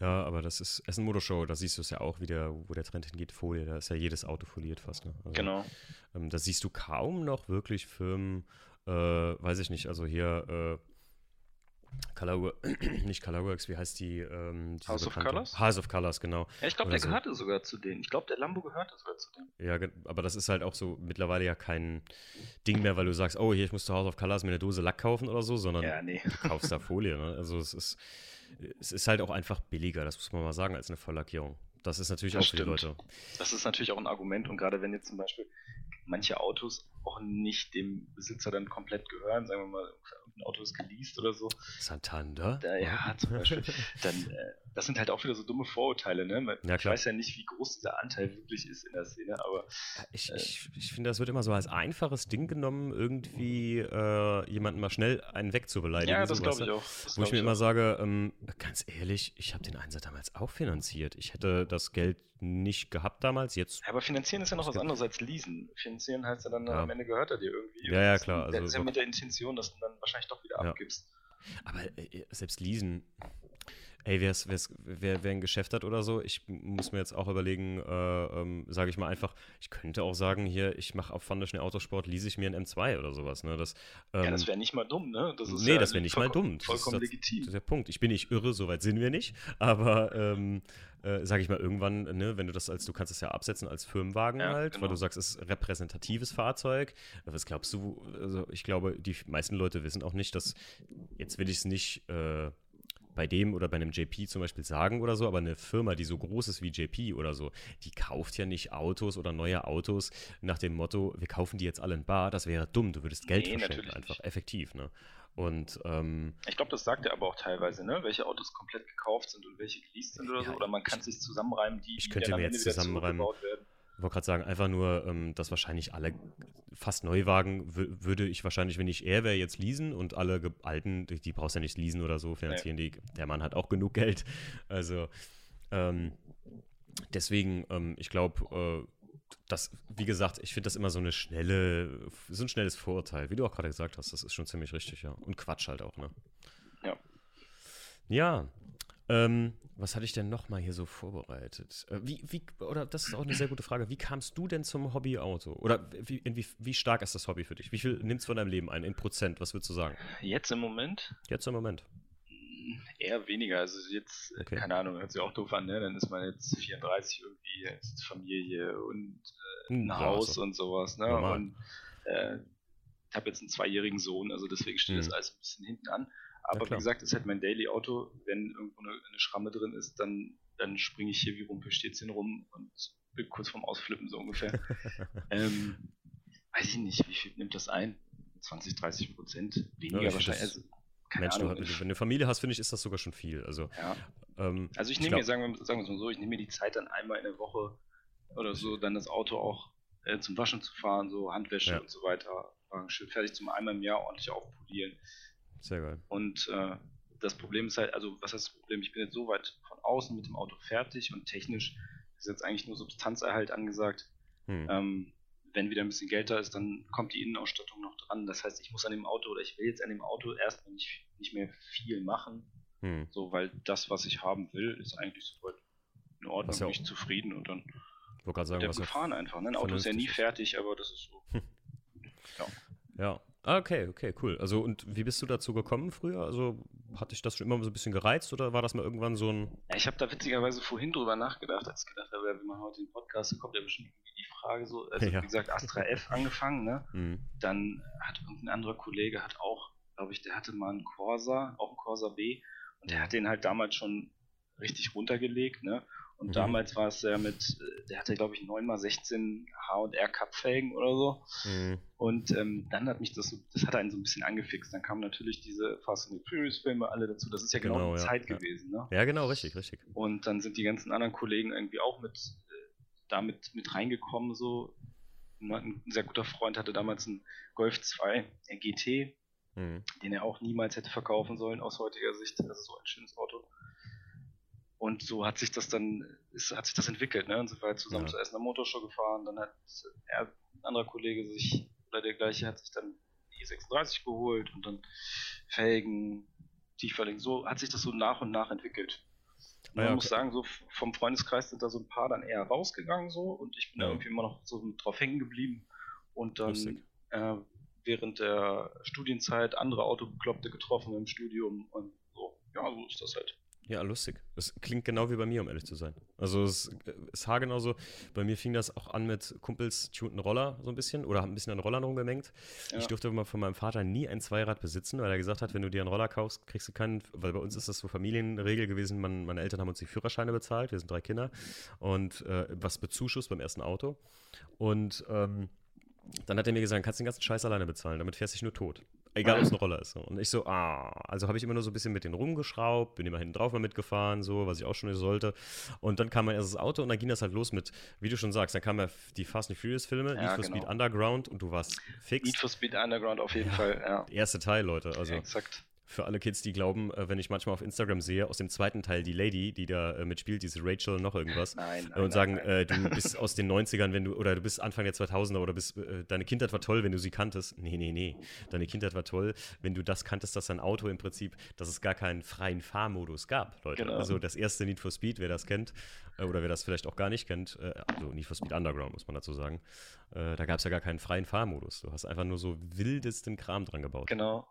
Ja, aber das ist Essen Motorshow, da siehst du es ja auch wieder, wo der Trend hingeht, Folie. Da ist ja jedes Auto foliert fast. Ne? Also, genau. Ähm, da siehst du kaum noch wirklich Firmen, äh, weiß ich nicht, also hier äh, Color, [clears throat] nicht Colorworks, wie heißt die? Ähm, House of Colors? House of Colors, genau. Ja, ich glaube, der so. gehörte sogar zu denen. Ich glaube, der Lambo gehörte sogar zu denen. Ja, aber das ist halt auch so mittlerweile ja kein Ding mehr, weil du sagst, oh, hier, ich muss zu House of Colors mir eine Dose Lack kaufen oder so, sondern ja, nee. du kaufst da Folie. Ne? Also es ist, es ist halt auch einfach billiger, das muss man mal sagen, als eine Volllackierung. Das ist natürlich das auch für die Leute. Das ist natürlich auch ein Argument und gerade wenn jetzt zum Beispiel manche Autos auch nicht dem Besitzer dann komplett gehören, sagen wir mal, ein Auto ist geleast oder so. Santander? Da, ja, zum Beispiel. [laughs] dann, äh, das sind halt auch wieder so dumme Vorurteile, ne? Ja, ich weiß ja nicht, wie groß dieser Anteil wirklich ist in der Szene, aber. Ich, äh, ich, ich finde, das wird immer so als einfaches Ding genommen, irgendwie äh, jemanden mal schnell einen wegzubeleidigen. Ja, das glaube ich auch. Das Wo ich mir auch. immer sage, ähm, ganz ehrlich, ich habe den Einsatz damals auch finanziert. Ich hätte das Geld nicht gehabt damals, jetzt. Ja, aber finanzieren ist ja noch was anderes als leasen. Finanzieren heißt ja dann, ja. am Ende gehört er dir irgendwie. Ja, ja, klar. Also, das ist ja mit der Intention, dass du dann wahrscheinlich doch wieder abgibst. Aber äh, selbst leasen, ey, wer, wer, wer ein Geschäft hat oder so, ich muss mir jetzt auch überlegen, äh, ähm, sage ich mal einfach, ich könnte auch sagen, hier, ich mache auf Foundation Autosport, lease ich mir ein M2 oder sowas. Ne? Das, ähm, ja, das wäre nicht mal dumm, ne? Das nee, ja das wäre nicht mal dumm. Vollkommen das, legitim. Das ist der Punkt. Ich bin nicht irre, soweit sind wir nicht, aber ähm, äh, sage ich mal, irgendwann, ne, wenn du das als, du kannst es ja absetzen als Firmenwagen ja, halt, genau. weil du sagst, es ist repräsentatives Fahrzeug. Was glaubst du, also ich glaube, die meisten Leute wissen auch nicht, dass, jetzt will ich es nicht äh, bei dem oder bei einem JP zum Beispiel sagen oder so, aber eine Firma, die so groß ist wie JP oder so, die kauft ja nicht Autos oder neue Autos nach dem Motto, wir kaufen die jetzt alle in Bar, das wäre dumm, du würdest Geld nee, verschenken, einfach nicht. effektiv, ne? Und ähm, ich glaube, das sagt er aber auch teilweise, ne? welche Autos komplett gekauft sind und welche geleast sind oder ja, so. Oder man kann sich zusammenreimen, die, ich könnte mir jetzt zusammenreimen. werden. Ich wollte gerade sagen, einfach nur, ähm, dass wahrscheinlich alle fast Neuwagen würde ich wahrscheinlich, wenn ich er wäre, jetzt leasen und alle alten, die, die brauchst du ja nicht leasen oder so, finanzieren nee. die. Der Mann hat auch genug Geld. Also ähm, deswegen, ähm, ich glaube, äh, das, wie gesagt, ich finde das immer so eine schnelle, so ein schnelles Vorurteil, wie du auch gerade gesagt hast, das ist schon ziemlich richtig, ja. Und Quatsch halt auch, ne? Ja. Ja, ähm, was hatte ich denn noch mal hier so vorbereitet? Äh, wie, wie, oder das ist auch eine sehr gute Frage. Wie kamst du denn zum Hobby-Auto? Oder wie, wie, wie stark ist das Hobby für dich? Wie viel nimmst du von deinem Leben ein? In Prozent, was würdest du sagen? Jetzt im Moment? Jetzt im Moment. Eher weniger. Also jetzt, okay. keine Ahnung, hört sich auch doof an, ne? Dann ist man jetzt 34 irgendwie, jetzt Familie und äh, hm, ein ja, Haus also. und sowas, ne? Normal. Und äh, ich habe jetzt einen zweijährigen Sohn, also deswegen steht hm. das alles ein bisschen hinten an. Aber wie gesagt, ist halt mein Daily-Auto. Wenn irgendwo eine, eine, Schramme drin ist, dann, dann springe ich hier wie Rumpelstilzchen rum und bin kurz vorm Ausflippen, so ungefähr. [laughs] ähm, weiß ich nicht, wie viel nimmt das ein? 20, 30 Prozent? Weniger ja, wahrscheinlich. Also, Mensch, Ahnung, du, wenn du eine Familie hast, finde ich, ist das sogar schon viel. Also, ja. ähm, also ich nehme mir, sagen wir, sagen wir es mal so, ich nehme mir die Zeit dann einmal in der Woche oder so, dann das Auto auch äh, zum Waschen zu fahren, so Handwäsche ja. und so weiter, schön fertig zum einmal im Jahr ordentlich aufpolieren. Sehr geil. Und äh, das Problem ist halt, also was heißt das Problem? Ich bin jetzt so weit von außen mit dem Auto fertig und technisch ist jetzt eigentlich nur Substanzerhalt angesagt. Hm. Ähm, wenn wieder ein bisschen Geld da ist, dann kommt die Innenausstattung noch dran. Das heißt, ich muss an dem Auto oder ich will jetzt an dem Auto erstmal nicht, nicht mehr viel machen. Hm. So, weil das, was ich haben will, ist eigentlich soweit in Ordnung, ja bin ich zufrieden und dann sagen, der gefahren einfach. Ne? Ein Auto ist ja nie fertig, aber das ist so. [laughs] ja. Ja, okay, okay, cool. Also und wie bist du dazu gekommen früher? Also hatte ich das schon immer so ein bisschen gereizt oder war das mal irgendwann so ein... Ja, ich habe da witzigerweise vorhin drüber nachgedacht, als ich gedacht habe, wenn man heute den Podcast, kommt ja bestimmt die Frage so, also ja. wie gesagt, Astra F angefangen, ne? Mhm. Dann hat irgendein anderer Kollege hat auch, glaube ich, der hatte mal einen Corsa, auch einen Corsa B und der hat den halt damals schon richtig runtergelegt, ne? Und mhm. damals war es ja mit, äh, der hatte glaube ich 9x16 H&R Cup Felgen oder so. Mhm. Und ähm, dann hat mich das, das hat einen so ein bisschen angefixt. Dann kamen natürlich diese Fast and the Furious Filme alle dazu. Das ist ja genau, genau die ja. Zeit ja. gewesen, ne? Ja, genau, richtig, richtig. Und dann sind die ganzen anderen Kollegen irgendwie auch mit, äh, damit mit reingekommen, so. Ein sehr guter Freund hatte damals einen Golf 2 GT, mhm. den er auch niemals hätte verkaufen sollen aus heutiger Sicht. Das ist so ein schönes Auto. Und so hat sich das dann, ist, hat sich das entwickelt, ne? Und sind wir halt zusammen ja. zuerst in der Motorshow gefahren, dann hat er, ein anderer Kollege sich, oder der gleiche hat sich dann die 36 geholt und dann Felgen, Tieferling, so hat sich das so nach und nach entwickelt. Und man ja, okay. muss sagen, so vom Freundeskreis sind da so ein paar dann eher rausgegangen so und ich bin ja. da irgendwie immer noch so drauf hängen geblieben und dann äh, während der Studienzeit andere Autobekloppte getroffen im Studium und so, ja, so ist das halt. Ja, lustig. Das klingt genau wie bei mir, um ehrlich zu sein. Also es ist haargenau so. Bei mir fing das auch an mit Kumpels tunten Roller so ein bisschen oder haben ein bisschen an Rollern rumgemengt. Ja. Ich durfte mal von meinem Vater nie ein Zweirad besitzen, weil er gesagt hat, wenn du dir einen Roller kaufst, kriegst du keinen, weil bei uns ist das so Familienregel gewesen, man, meine Eltern haben uns die Führerscheine bezahlt, wir sind drei Kinder und äh, was bezuschusst beim ersten Auto. Und ähm, dann hat er mir gesagt, kannst du den ganzen Scheiß alleine bezahlen, damit fährst du dich nur tot. Egal, ob es eine Roller ist. Und ich so, ah, also habe ich immer nur so ein bisschen mit denen rumgeschraubt, bin immer hinten drauf mal mitgefahren, so, was ich auch schon nicht sollte. Und dann kam mein erstes Auto und dann ging das halt los mit, wie du schon sagst, dann kamen ja die Fast and Furious Filme, ja, Need for genau. Speed Underground und du warst fix. Need for Speed Underground auf jeden ja, Fall, ja. Erste Teil, Leute. Also, ja, exakt für alle Kids, die glauben, äh, wenn ich manchmal auf Instagram sehe, aus dem zweiten Teil die Lady, die da äh, mitspielt, diese Rachel noch irgendwas, nein, nein, und sagen, nein, äh, du bist aus den 90ern, wenn du, oder du bist Anfang der 2000er oder bist, äh, deine Kindheit war toll, wenn du sie kanntest. Nee, nee, nee. Deine Kindheit war toll, wenn du das kanntest, dass dein Auto im Prinzip, dass es gar keinen freien Fahrmodus gab, Leute. Genau. Also das erste Need for Speed, wer das kennt, äh, oder wer das vielleicht auch gar nicht kennt, äh, also Need for Speed Underground, muss man dazu sagen, da gab es ja gar keinen freien Fahrmodus. Du hast einfach nur so wildesten Kram dran gebaut. Genau.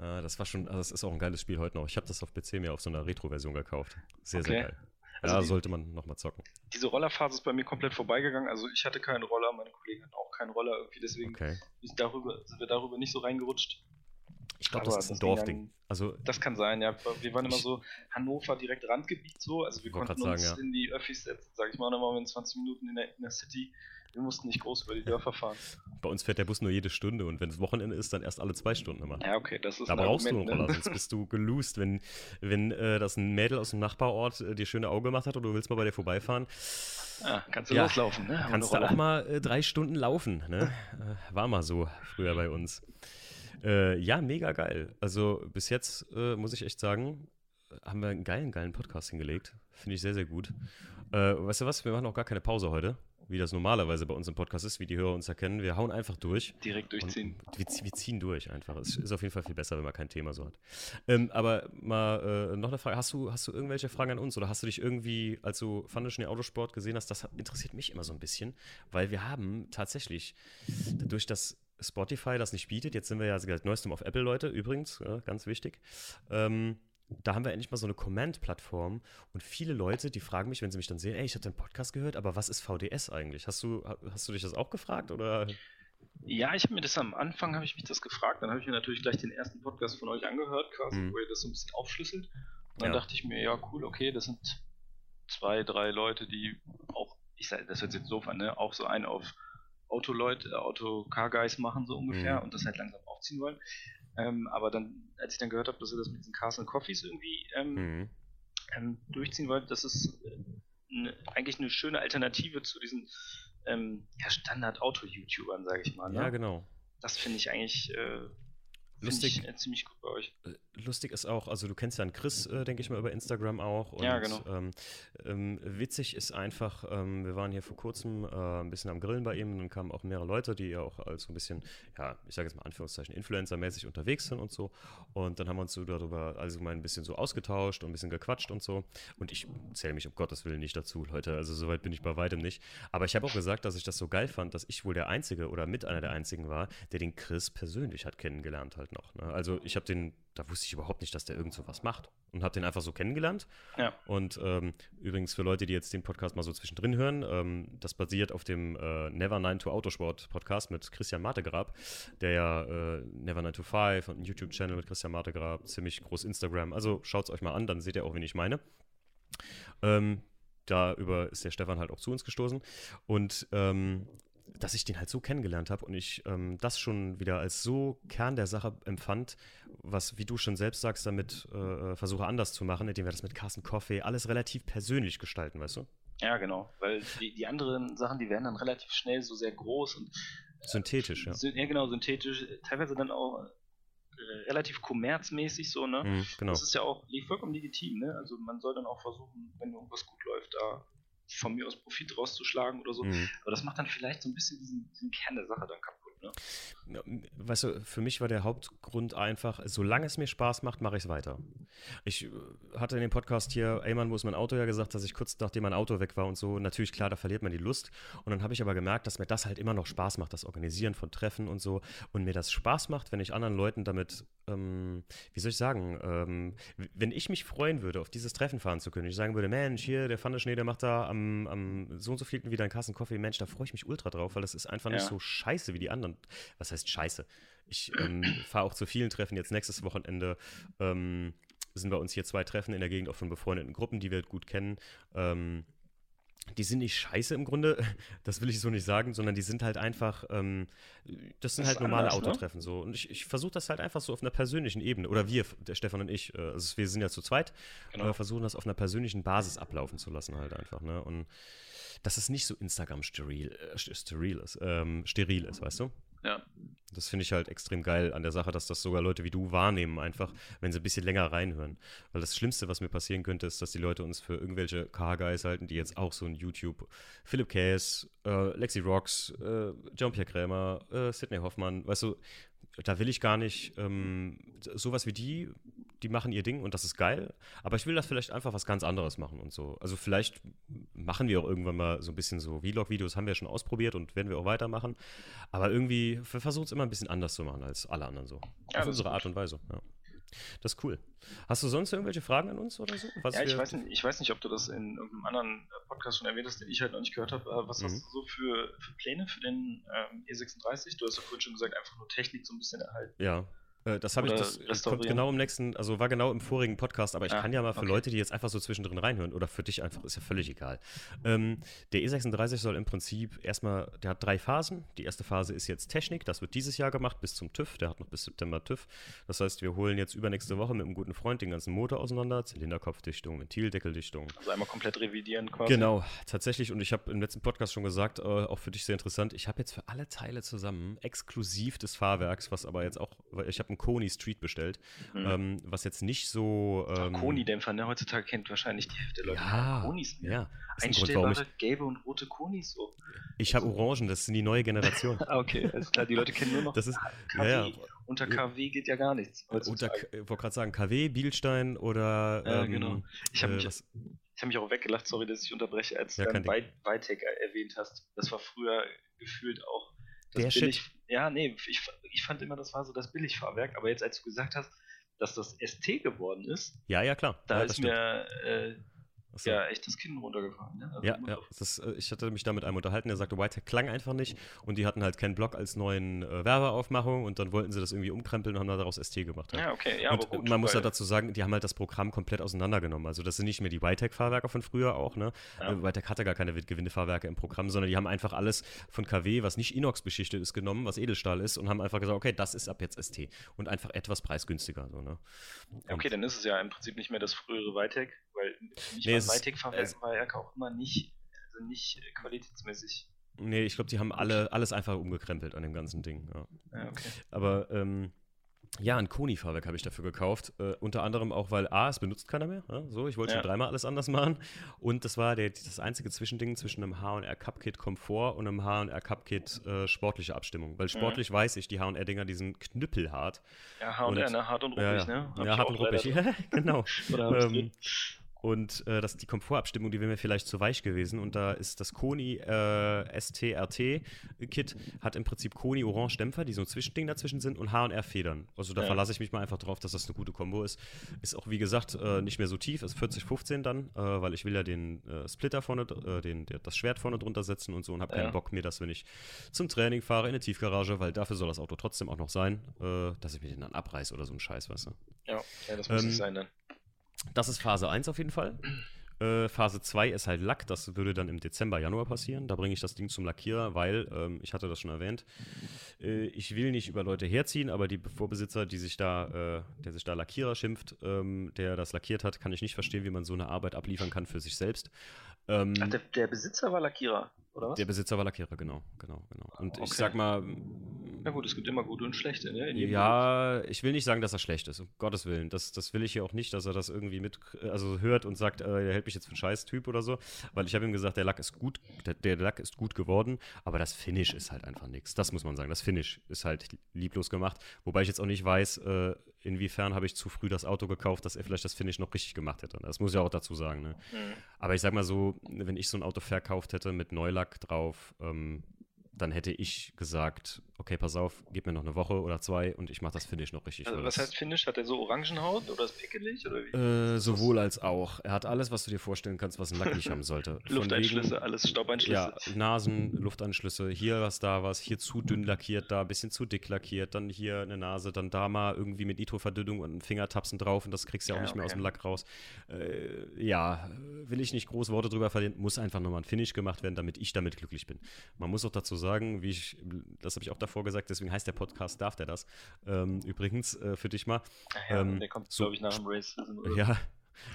Äh, das war schon, also das ist auch ein geiles Spiel heute noch. Ich habe das auf PC mir auf so einer Retro-Version gekauft. Sehr, okay. sehr geil. Also ja, die, sollte man nochmal zocken. Diese Rollerphase ist bei mir komplett vorbeigegangen. Also ich hatte keinen Roller, meine Kollegen hatten auch keinen Roller irgendwie, deswegen okay. darüber, sind wir darüber nicht so reingerutscht. Ich glaube, das ist ein Dorfding. Also, das kann sein, ja. Wir waren immer so Hannover direkt Randgebiet so. Also wir konnten uns sagen, ja. in die Öffis setzen, sag ich mal, dann waren wir in 20 Minuten in der, in der City wir mussten nicht groß über die Dörfer fahren. Bei uns fährt der Bus nur jede Stunde und wenn es Wochenende ist, dann erst alle zwei Stunden immer. Ja, okay, das ist Da brauchst Argument, du einen Roller, ne? sonst bist du geloost. Wenn, wenn äh, das ein Mädel aus dem Nachbarort äh, dir schöne Auge gemacht hat und du willst mal bei dir vorbeifahren. Ja, kannst du ja, loslaufen, ne? Kannst du auch mal äh, drei Stunden laufen, ne? Äh, war mal so früher bei uns. Äh, ja, mega geil. Also bis jetzt äh, muss ich echt sagen, haben wir einen geilen, geilen Podcast hingelegt. Finde ich sehr, sehr gut. weißt du was? Wir machen auch gar keine Pause heute wie das normalerweise bei uns im Podcast ist, wie die Hörer uns erkennen. Wir hauen einfach durch. Direkt durchziehen. Wir, wir, ziehen durch einfach. Es ist auf jeden Fall viel besser, wenn man kein Thema so hat. Ähm, aber mal äh, noch eine Frage. Hast du, hast du irgendwelche Fragen an uns oder hast du dich irgendwie, als du Foundation Autosport gesehen hast, das interessiert mich immer so ein bisschen, weil wir haben tatsächlich durch das Spotify das nicht bietet. Jetzt sind wir ja seit neuestem auf Apple, Leute, übrigens, ja, ganz wichtig. Ähm, da haben wir endlich mal so eine Command-Plattform und viele Leute, die fragen mich, wenn sie mich dann sehen, ey, ich habe deinen Podcast gehört, aber was ist VDS eigentlich? Hast du, hast du dich das auch gefragt oder? Ja, ich habe mir das am Anfang, habe ich mich das gefragt, dann habe ich mir natürlich gleich den ersten Podcast von euch angehört, quasi, mhm. wo ihr das so ein bisschen aufschlüsselt. Und dann ja. dachte ich mir, ja, cool, okay, das sind zwei, drei Leute, die auch, ich sage, das hört sich jetzt so an, ne, auch so einen auf Autoleute, Auto-Car-Guys machen, so ungefähr, mhm. und das halt langsam aufziehen wollen. Ähm, aber dann, als ich dann gehört habe, dass er das mit diesen Castle Coffees irgendwie ähm, mhm. ähm, durchziehen wollte, das ist äh, ne, eigentlich eine schöne Alternative zu diesen ähm, ja, Standard-Auto-YouTubern, sage ich mal. Ne? Ja, genau. Das finde ich eigentlich äh, lustig, ich, äh, ziemlich gut bei euch. Äh, lustig ist auch, also du kennst ja einen Chris, äh, denke ich mal, über Instagram auch. Und, ja, genau. Ähm, ähm, witzig ist einfach, ähm, wir waren hier vor kurzem äh, ein bisschen am Grillen bei ihm und dann kamen auch mehrere Leute, die ja auch als so ein bisschen, ja, ich sage jetzt mal Anführungszeichen, Influencer-mäßig unterwegs sind und so. Und dann haben wir uns so darüber allgemein ein bisschen so ausgetauscht und ein bisschen gequatscht und so. Und ich zähle mich um Gottes Willen nicht dazu, Leute. Also soweit bin ich bei weitem nicht. Aber ich habe auch gesagt, dass ich das so geil fand, dass ich wohl der Einzige oder mit einer der Einzigen war, der den Chris persönlich hat kennengelernt halt noch. Ne? Also ich habe den, da wusste ich überhaupt nicht, dass der irgend so was macht und habe den einfach so kennengelernt. Ja. Und ähm, übrigens für Leute, die jetzt den Podcast mal so zwischendrin hören, ähm, das basiert auf dem äh, Never 9 to Autosport Podcast mit Christian Martegrab, der ja äh, Never 9 to 5 und einen YouTube-Channel mit Christian Martegrab, ziemlich groß Instagram. Also schaut es euch mal an, dann seht ihr auch, wen ich meine. Ähm, darüber ist der Stefan halt auch zu uns gestoßen. Und ähm, dass ich den halt so kennengelernt habe und ich ähm, das schon wieder als so Kern der Sache empfand, was, wie du schon selbst sagst, damit äh, versuche anders zu machen, indem wir das mit Carsten Coffee alles relativ persönlich gestalten, weißt du? Ja, genau, weil die, die anderen Sachen, die werden dann relativ schnell so sehr groß und äh, synthetisch, ja. Ja, genau, synthetisch, teilweise dann auch äh, relativ kommerzmäßig so, ne? Mhm, genau. Das ist ja auch vollkommen legitim, ne? Also man soll dann auch versuchen, wenn irgendwas gut läuft, da von mir aus Profit rauszuschlagen oder so. Mhm. Aber das macht dann vielleicht so ein bisschen diesen, diesen Kern der Sache dann kaputt. Ne? Weißt du, für mich war der Hauptgrund einfach, solange es mir Spaß macht, mache ich es weiter. Ich äh, hatte in dem Podcast hier, Eyman, wo ist mein Auto ja gesagt, dass ich kurz nachdem mein Auto weg war und so, natürlich klar, da verliert man die Lust. Und dann habe ich aber gemerkt, dass mir das halt immer noch Spaß macht, das Organisieren von Treffen und so. Und mir das Spaß macht, wenn ich anderen Leuten damit, ähm, wie soll ich sagen, ähm, wenn ich mich freuen würde, auf dieses Treffen fahren zu können, ich sagen würde, Mensch, hier, der Pfandeschnee, der macht da am, am so und so vielten wieder einen Kassen Kaffee, Mensch, da freue ich mich ultra drauf, weil das ist einfach ja. nicht so scheiße wie die anderen. Was heißt scheiße? Ich ähm, [clears throat] fahre auch zu vielen Treffen. Jetzt nächstes Wochenende ähm, sind bei uns hier zwei Treffen in der Gegend auch von befreundeten Gruppen, die wir gut kennen. Ähm, die sind nicht scheiße im Grunde, [laughs] das will ich so nicht sagen, sondern die sind halt einfach, ähm, das sind das halt normale anders, ne? Autotreffen ne? so. Und ich, ich versuche das halt einfach so auf einer persönlichen Ebene, oder wir, der Stefan und ich, äh, also wir sind ja zu zweit, genau. äh, versuchen das auf einer persönlichen Basis ablaufen zu lassen halt einfach, ne? Und dass es nicht so Instagram steril, äh, steril ist, ähm, steril ist, weißt du? Ja. Das finde ich halt extrem geil an der Sache, dass das sogar Leute wie du wahrnehmen, einfach, wenn sie ein bisschen länger reinhören. Weil das Schlimmste, was mir passieren könnte, ist, dass die Leute uns für irgendwelche Car-Guys halten, die jetzt auch so ein YouTube, Philipp Case, äh, Lexi Rocks, äh, Jean-Pierre Krämer, äh, Sidney Hoffmann, weißt du, da will ich gar nicht ähm, sowas wie die, die machen ihr Ding und das ist geil, aber ich will das vielleicht einfach was ganz anderes machen und so. Also vielleicht machen wir auch irgendwann mal so ein bisschen so Vlog-Videos, haben wir schon ausprobiert und werden wir auch weitermachen, aber irgendwie, wir versuchen es immer ein bisschen anders zu machen als alle anderen so. Ja, Auf unsere Art und Weise, ja. Das ist cool. Hast du sonst irgendwelche Fragen an uns oder so? Was ja, ich weiß, nicht, ich weiß nicht, ob du das in irgendeinem anderen Podcast schon erwähnt hast, den ich halt noch nicht gehört habe. Was mhm. hast du so für, für Pläne für den ähm, E36? Du hast ja vorhin schon gesagt, einfach nur Technik so ein bisschen erhalten. Ja, äh, das habe ich, das kommt genau im nächsten, also war genau im vorigen Podcast, aber ich ah, kann ja mal für okay. Leute, die jetzt einfach so zwischendrin reinhören oder für dich einfach, ist ja völlig egal. Ähm, der E36 soll im Prinzip erstmal, der hat drei Phasen. Die erste Phase ist jetzt Technik, das wird dieses Jahr gemacht bis zum TÜV, der hat noch bis September TÜV. Das heißt, wir holen jetzt übernächste Woche mit einem guten Freund den ganzen Motor auseinander, Zylinderkopfdichtung, Ventildeckeldichtung. Also einmal komplett revidieren quasi. Genau, tatsächlich und ich habe im letzten Podcast schon gesagt, äh, auch für dich sehr interessant, ich habe jetzt für alle Teile zusammen, exklusiv des Fahrwerks, was aber jetzt auch, ich habe einen Koni Street bestellt, mhm. ähm, was jetzt nicht so. Ähm, Koni-Dämpfer, ne? Heutzutage kennt wahrscheinlich die Hälfte der Leute ja, Konis mehr. Ja, Einstellbare Grund, ich, gelbe und rote Konis so. Ich habe Orangen, das sind die neue Generation. [laughs] okay, alles klar, die Leute kennen nur noch das ist, KW. Ja, ja. Unter KW geht ja gar nichts. Unter, ich wollte gerade sagen, KW, Bielstein oder. Ja, ähm, genau. Ich habe äh, mich, hab mich auch weggelacht, sorry, dass ich unterbreche, als ja, du ähm, erwähnt hast. Das war früher gefühlt auch das der billig, Shit. Ja, nee, ich, ich fand immer, das war so das Billigfahrwerk, aber jetzt, als du gesagt hast, dass das ST geworden ist, ja, ja, klar. Da ja, ist mir äh, so. Ja, echt das Kinn runtergefallen. Ne? Also ja, ja. Das, äh, ich hatte mich da mit einem unterhalten, der sagte, Whitehack klang einfach nicht und die hatten halt keinen Block als neuen äh, Werbeaufmachung und dann wollten sie das irgendwie umkrempeln und haben daraus ST gemacht. Halt. Ja, okay, ja, und aber gut, man muss ja dazu sagen, die haben halt das Programm komplett auseinandergenommen. Also das sind nicht mehr die Whitehack-Fahrwerke von früher auch, ne? Ja. Äh, Whitehack hatte gar keine Gewindefahrwerke im Programm, sondern die haben einfach alles von KW, was nicht Inox beschichtet ist, genommen, was Edelstahl ist und haben einfach gesagt, okay, das ist ab jetzt ST und einfach etwas preisgünstiger. So, ne? okay, dann ist es ja im Prinzip nicht mehr das frühere Whitehack, weil nicht nee, mal Weitec-Fahrwerk war ja auch immer nicht, also nicht qualitätsmäßig. Nee, ich glaube, die haben alle alles einfach umgekrempelt an dem ganzen Ding. Ja. Ja, okay. Aber ähm, Ja, ein Koni-Fahrwerk habe ich dafür gekauft. Äh, unter anderem auch, weil A, es benutzt keiner mehr. Ja? So, ich wollte schon dreimal alles anders machen. Und das war der, das einzige Zwischending zwischen einem HR Cupkit Komfort und einem HR Cupkit äh, sportliche Abstimmung. Weil mhm. sportlich mhm. weiß ich, die HR-Dinger, die sind knüppelhart. Ja, HR, ne, hart und ruppig, ja, ne? Hab ja, hart und ruppig. [laughs] Genau. Oder ähm, und äh, das die Komfortabstimmung, die wäre mir vielleicht zu weich gewesen. Und da ist das Koni äh, STRT-Kit, hat im Prinzip Koni Orange Dämpfer, die so ein Zwischending dazwischen sind, und HR Federn. Also da ja. verlasse ich mich mal einfach drauf, dass das eine gute Kombo ist. Ist auch, wie gesagt, äh, nicht mehr so tief, ist 40-15 dann, äh, weil ich will ja den äh, Splitter vorne, äh, den, der, das Schwert vorne drunter setzen und so und habe keinen ja. Bock mir das, wenn ich zum Training fahre, in eine Tiefgarage, weil dafür soll das Auto trotzdem auch noch sein, dass ich mir den dann abreiße oder so ein Scheiß, weißt du. Ja, ja das muss ähm, nicht sein dann. Das ist Phase 1 auf jeden Fall. Äh, Phase 2 ist halt Lack, das würde dann im Dezember, Januar passieren. Da bringe ich das Ding zum Lackierer, weil, ähm, ich hatte das schon erwähnt, äh, ich will nicht über Leute herziehen, aber die Vorbesitzer, die sich da, äh, der sich da Lackierer schimpft, ähm, der das lackiert hat, kann ich nicht verstehen, wie man so eine Arbeit abliefern kann für sich selbst. Ähm, Ach, der, der Besitzer war Lackierer, oder was? Der Besitzer war Lackierer, genau, genau, genau. Und okay. ich sag mal, na gut, es gibt immer gute und schlechte, ne? Ja, Beruf. ich will nicht sagen, dass er schlecht ist, um Gottes Willen. Das, das will ich hier auch nicht, dass er das irgendwie mit, also hört und sagt, äh, er hält mich jetzt für einen Scheiß-Typ oder so. Weil ich habe ihm gesagt, der Lack ist gut, der, der, Lack ist gut geworden, aber das Finish ist halt einfach nichts. Das muss man sagen. Das Finish ist halt lieblos gemacht. Wobei ich jetzt auch nicht weiß, äh, inwiefern habe ich zu früh das Auto gekauft, dass er vielleicht das Finish noch richtig gemacht hätte. Das muss ich auch dazu sagen. Ne? Mhm. Aber ich sag mal so, wenn ich so ein Auto verkauft hätte mit Neulack drauf, ähm, dann hätte ich gesagt, okay, pass auf, gib mir noch eine Woche oder zwei und ich mache das Finish noch richtig. Also, was heißt Finish? Hat er so Orangenhaut oder ist pickelig? Oder wie? Äh, sowohl als auch. Er hat alles, was du dir vorstellen kannst, was ein Lack nicht haben sollte. [laughs] Lufteinschlüsse, wegen, alles Staubeinschlüsse. Ja, Nasen, Lufteinschlüsse, hier was, da was, hier zu dünn lackiert, da ein bisschen zu dick lackiert, dann hier eine Nase, dann da mal irgendwie mit Nitroverdünnung und Fingertapsen drauf und das kriegst du ja auch ja, nicht okay. mehr aus dem Lack raus. Äh, ja, will ich nicht groß Worte drüber verlieren, muss einfach nochmal ein Finish gemacht werden, damit ich damit glücklich bin. Man muss auch dazu sagen, wie ich, das habe ich auch davor gesagt, deswegen heißt der Podcast, darf der das. Ähm, übrigens, äh, für dich mal. Ach ja, ähm, der kommt, so, glaube ich, nach dem Race. [laughs] Ja,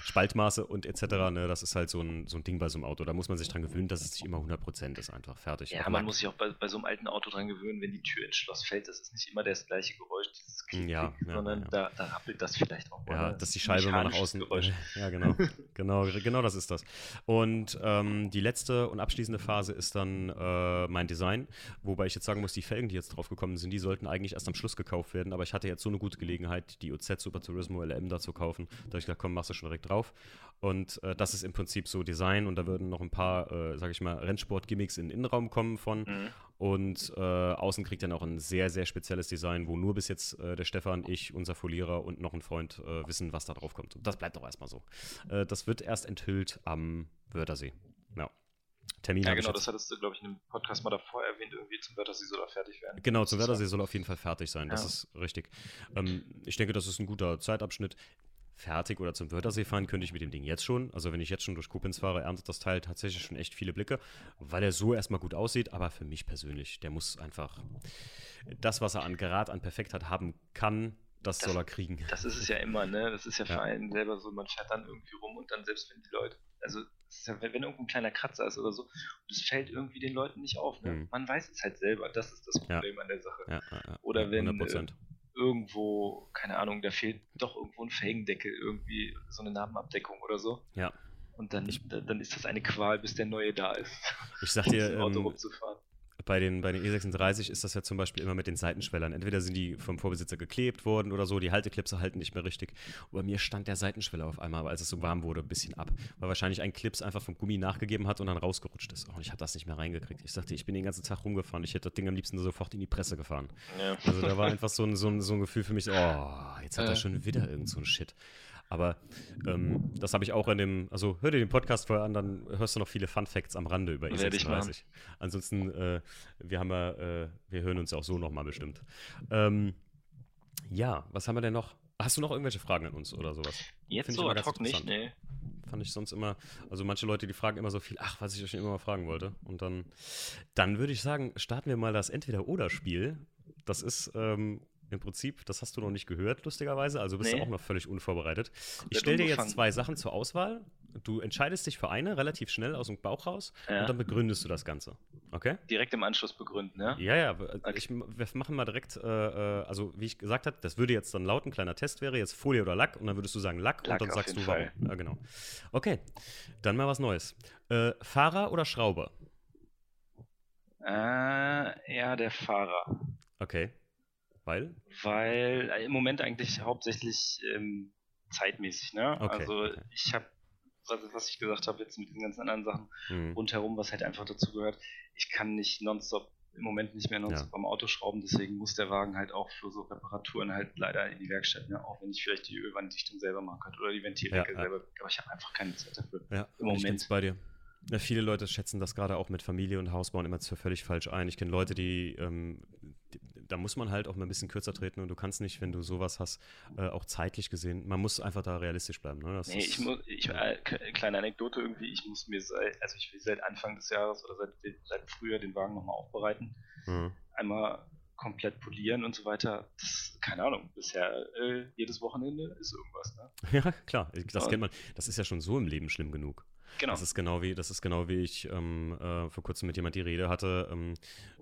Spaltmaße und etc. Ne, das ist halt so ein, so ein Ding bei so einem Auto. Da muss man sich dran gewöhnen, dass es nicht immer 100% ist, einfach fertig. Ja, man muss sich auch bei, bei so einem alten Auto dran gewöhnen, wenn die Tür ins Schloss fällt, das ist nicht immer das gleiche Geräusch, dieses Klick, ja, ja, sondern ja. Da, da rappelt das vielleicht auch mal. Ja, dass die Scheibe mal nach außen. Geräusch. [laughs] Ja, genau. [laughs] genau. Genau das ist das. Und ähm, die letzte und abschließende Phase ist dann äh, mein Design, wobei ich jetzt sagen muss, die Felgen, die jetzt drauf gekommen sind, die sollten eigentlich erst am Schluss gekauft werden, aber ich hatte jetzt so eine gute Gelegenheit, die OZ Super Turismo LM da zu kaufen, da habe ich gesagt, komm, machst du schon direkt drauf. Und äh, das ist im Prinzip so Design und da würden noch ein paar, äh, sag ich mal, Rennsport-Gimmicks in den Innenraum kommen von. Mhm. Und äh, außen kriegt dann auch ein sehr, sehr spezielles Design, wo nur bis jetzt äh, der Stefan, ich, unser Folierer und noch ein Freund äh, wissen, was da drauf kommt. Und das bleibt auch erstmal so. Äh, das wird erst enthüllt am Wörthersee. Ja. Termin. Ja, genau, das hattest du, glaube ich, in einem Podcast mal davor erwähnt, irgendwie zum Wörthersee soll er fertig werden. Genau, zum Wörthersee soll er auf jeden Fall fertig sein, das ja. ist richtig. Ähm, ich denke, das ist ein guter Zeitabschnitt fertig oder zum Wörthersee fahren könnte ich mit dem Ding jetzt schon. Also wenn ich jetzt schon durch Koblenz fahre, erntet das Teil tatsächlich schon echt viele Blicke, weil er so erstmal gut aussieht. Aber für mich persönlich, der muss einfach das, was er an Grad an Perfektheit haben kann, das, das, soll er kriegen. Das ist es ja immer, ne? Das ist ja für ja. einen selber so, man fährt dann irgendwie rum und dann selbst wenn die Leute, also ja, wenn, wenn irgendein kleiner Kratzer ist oder so, es fällt irgendwie den Leuten nicht auf, ne? Mhm. Man weiß es halt selber, das ist das Problem ja. an der Sache. Oder wenn, 100% irgendwo, keine Ahnung, da fehlt doch irgendwo ein Felgendeckel, irgendwie so eine Narbenabdeckung oder so. Ja. Und dann, ich, dann ist das eine Qual, bis der neue da ist. Ich sag dir, [laughs] ähm, bei den, bei den E36 ist das ja zum Beispiel immer mit den Seitenschwellern. Entweder sind die vom Vorbesitzer geklebt worden oder so, die Halteklipse halten nicht mehr richtig. Und bei mir stand der Seitenschweller auf einmal, als es so warm wurde, ein bisschen ab. Weil wahrscheinlich ein Clips einfach vom Gummi nachgegeben hat und dann rausgerutscht ist. Und ich habe das nicht mehr reingekriegt. Ich sagte, ich bin den ganzen Tag rumgefahren. Ich hätte das Ding am liebsten sofort in die Presse gefahren. Ja. Also da war einfach so ein, so ein, so ein Gefühl für mich, oh, jetzt hat er schon wieder irgend so ein Shit. Aber ähm, das habe ich auch in dem, also hör dir den Podcast vorher an, dann hörst du noch viele Fun Facts am Rande über E36. Ansonsten, äh, wir haben ja, äh, wir hören uns ja auch so nochmal bestimmt. Ähm, ja, was haben wir denn noch? Hast du noch irgendwelche Fragen an uns oder sowas? Jetzt Find so ad hoc nicht, nee. Fand ich sonst immer, also manche Leute, die fragen immer so viel, ach, was ich euch immer mal fragen wollte. Und dann, dann würde ich sagen, starten wir mal das Entweder-Oder-Spiel. Das ist ähm, im Prinzip, das hast du noch nicht gehört, lustigerweise, also bist Nee. du auch noch völlig unvorbereitet. Komplett Ich stelle dir jetzt zwei Sachen zur Auswahl. Du entscheidest dich für eine relativ schnell aus dem Bauch raus Ja. und dann begründest du das Ganze. Okay? Direkt im Anschluss begründen, ja? Ja, ja, w- ich, wir machen mal direkt, äh, äh, also wie ich gesagt habe, das würde jetzt dann laut, ein kleiner Test wäre, jetzt Folie oder Lack und dann würdest du sagen Lack, Lack und dann sagst du warum. Ja, genau. Okay, dann mal was Neues. Äh, Fahrer oder Schrauber? Äh, ja, der Fahrer. Okay. Weil? Weil äh, im Moment eigentlich hauptsächlich ähm, zeitmäßig, ne? Okay, Also okay. ich habe, was, was ich gesagt habe jetzt mit den ganzen anderen Sachen Hm. rundherum, was halt einfach dazu gehört, ich kann nicht nonstop, im Moment nicht mehr nonstop am Auto schrauben, deswegen muss der Wagen halt auch für so Reparaturen halt leider in die Werkstatt, ne? Auch wenn ich vielleicht die Ölwanddichtung selber machen könnte oder die Ventilrecke Ja, ja. selber, aber ich habe einfach keine Zeit dafür. Ja, Im Moment. bei dir. Ja, viele Leute schätzen das gerade auch mit Familie und Hausbauen immer für völlig falsch ein. Ich kenne Leute, die, ähm, die, da muss man halt auch mal ein bisschen kürzer treten und du kannst nicht, wenn du sowas hast, äh, auch zeitlich gesehen, man muss einfach da realistisch bleiben. Ne? Das Nee, ist- ich muss, ich, äh, kleine Anekdote irgendwie, ich muss mir seit, also ich will seit Anfang des Jahres oder seit, seit Frühjahr den Wagen nochmal aufbereiten. Mhm. einmal komplett polieren und so weiter. Das, keine Ahnung, bisher äh, jedes Wochenende ist irgendwas, ne? [laughs] Ja, klar, das kennt man. Das ist ja schon so im Leben schlimm genug. Genau. Das ist genau wie, das ist genau wie ich ähm, äh, vor kurzem mit jemand die Rede hatte, ähm,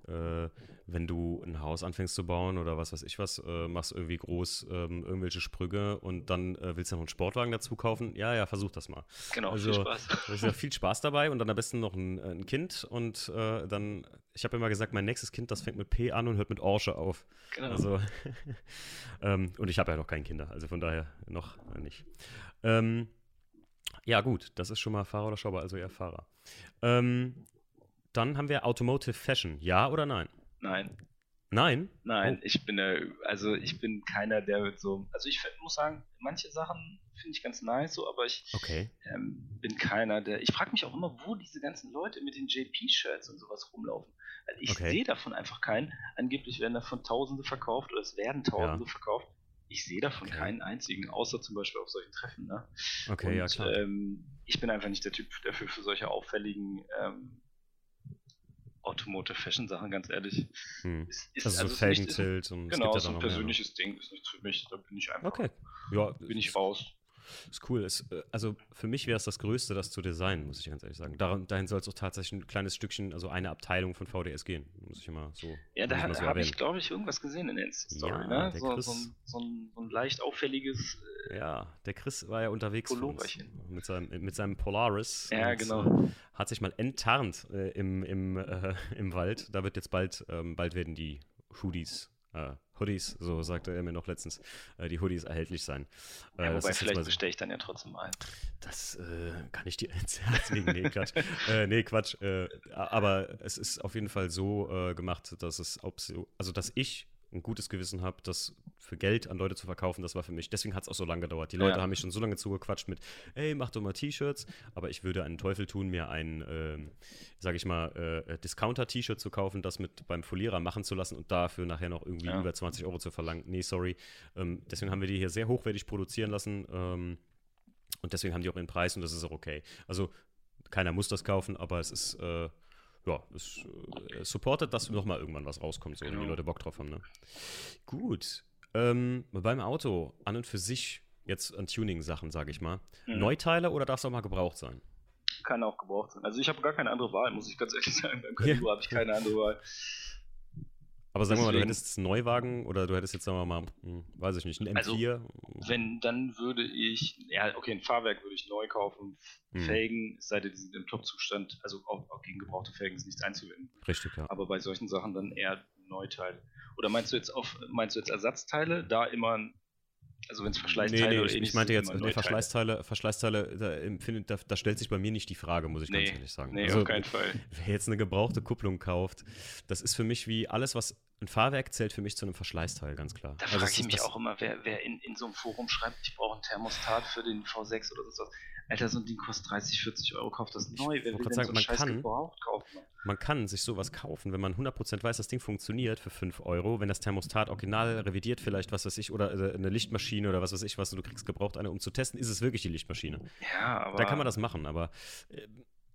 äh, wenn du ein Haus anfängst zu bauen oder was weiß ich was, äh, machst irgendwie groß ähm, irgendwelche Sprünge und dann äh, willst du noch einen Sportwagen dazu kaufen. Ja, ja, versuch das mal. genau, also, viel Spaß. Ja viel Spaß dabei und dann am besten noch ein, ein Kind und äh, dann, ich habe immer gesagt, mein nächstes Kind, das fängt mit P an und hört mit Orsche auf. Genau. Also, [laughs] ähm, und ich habe ja noch keine Kinder, also von daher noch nicht. Ähm, ja, gut, das ist schon mal Fahrer oder Schrauber, also eher Fahrer. Ähm, dann haben wir Automotive Fashion, ja oder nein? Nein, Nein? nein, Oh. ich bin äh, also ich bin keiner, der mit so, also ich muss sagen, manche Sachen finde ich ganz nice, so, aber ich Okay. ähm, bin keiner, der, ich frage mich auch immer, wo diese ganzen Leute mit den JP-Shirts und sowas rumlaufen. Weil ich Okay. sehe davon einfach keinen. Angeblich werden davon Tausende verkauft oder es werden Tausende verkauft. Ich sehe davon Okay. keinen einzigen, außer zum Beispiel auf solchen Treffen. Ne? Okay, und, ja klar. Ähm, ich bin einfach nicht der Typ dafür für solche auffälligen ähm, Automotive Fashion Sachen, ganz ehrlich. Hm. Ist, ist, Also, so ist nicht- ist- Felgentilt und es Genau, gibt ja so ein noch mehr, persönliches Ding ist nichts für mich. Da bin ich einfach, Okay. Ja, bin ich raus. Ist cool. Ist, äh, also für mich wäre es das Größte, das zu designen, muss ich ganz ehrlich sagen. Daran, dahin soll es auch tatsächlich ein kleines Stückchen, also eine Abteilung von VDS gehen. Muss ich immer so. Ja, da so habe ich, glaube ich, irgendwas gesehen in der Insta-Story. Ja, ne? so, so, ein, so, ein, leicht auffälliges. äh, Ja, der Chris war ja unterwegs mit, seinem, mit seinem Polaris. Ja, genau. Äh, hat sich mal enttarnt äh, im, im, äh, im Wald. Da wird jetzt bald, ähm, bald werden die Hoodies, äh, Hoodies, so sagte er mir noch letztens, äh, die Hoodies erhältlich sein. Äh, Ja, das wobei, vielleicht bestelle ich dann ja trotzdem mal. Das äh, kann ich dir [laughs] ins Herz legen. Nee, Quatsch. äh, nee, Quatsch. Äh, aber es ist auf jeden Fall so gemacht, dass es, ob so, also dass ich ein gutes Gewissen habe, das für Geld an Leute zu verkaufen, das war für mich. Deswegen hat es auch so lange gedauert. Die Leute Ja. haben mich schon so lange zugequatscht mit, ey, mach doch mal T-Shirts, aber ich würde einen Teufel tun, mir ein, ähm, sage ich mal, äh, Discounter-T-Shirt zu kaufen, das mit beim Folierer machen zu lassen und dafür nachher noch irgendwie Ja. über 20 Euro zu verlangen. Nee, sorry. Ähm, deswegen haben wir die hier sehr hochwertig produzieren lassen. Ähm, und deswegen haben die auch ihren Preis und das ist auch okay. Also keiner muss das kaufen, aber es ist, äh, ja, es äh, supportet, dass nochmal irgendwann was rauskommt, so, wenn die Genau. Leute Bock drauf haben. Ne? Gut. Ähm, beim Auto an und für sich jetzt an Tuning-Sachen, sage ich mal. Mhm. Neuteile oder darf es auch mal gebraucht sein? Kann auch gebraucht sein. Also ich habe gar keine andere Wahl, muss ich ganz ehrlich sagen. Beim Ja. Kaliber habe ich keine andere Wahl. Aber sagen wir mal, du hättest einen Neuwagen oder du hättest jetzt, sagen wir mal, hm, weiß ich nicht, einen Also, M4. Wenn, dann würde ich, ja, okay, ein Fahrwerk würde ich neu kaufen. Mhm. Felgen, es sei denn, die sind im Top-Zustand, also auch, auch gegen gebrauchte Felgen ist nichts einzuwenden. Richtig, ja. Aber bei solchen Sachen dann eher Neuteile. Oder meinst du jetzt auf, meinst du jetzt Ersatzteile? Da immer, ein- also wenn es Verschleißteile Nee, nee, oder ich, ich meinte jetzt, nee. Verschleißteile, Verschleißteile, da, empfindet- da, da stellt sich bei mir nicht die Frage, muss ich ganz Nee, ehrlich sagen. nee, Also, auf keinen Fall. [laughs] wer jetzt eine gebrauchte Kupplung kauft, das ist für mich wie alles, was ein Fahrwerk zählt für mich zu einem Verschleißteil, ganz klar. Da Also frage ich mich auch immer, wer, wer in, in so einem Forum schreibt, ich brauche ein Thermostat für den V6 oder so. Alter, so ein Ding kostet 30, 40 Euro, kauft das neu. Wer will denn sagen, so einen man Scheiß kann- gebraucht kaufen? Man kann sich sowas kaufen, wenn man 100% weiß, das Ding funktioniert für 5 Euro, wenn das Thermostat original revidiert vielleicht, was weiß ich, oder äh, eine Lichtmaschine oder was weiß ich was, du kriegst gebraucht eine, um zu testen, ist es wirklich die Lichtmaschine. Ja, aber Da kann man das machen, aber äh,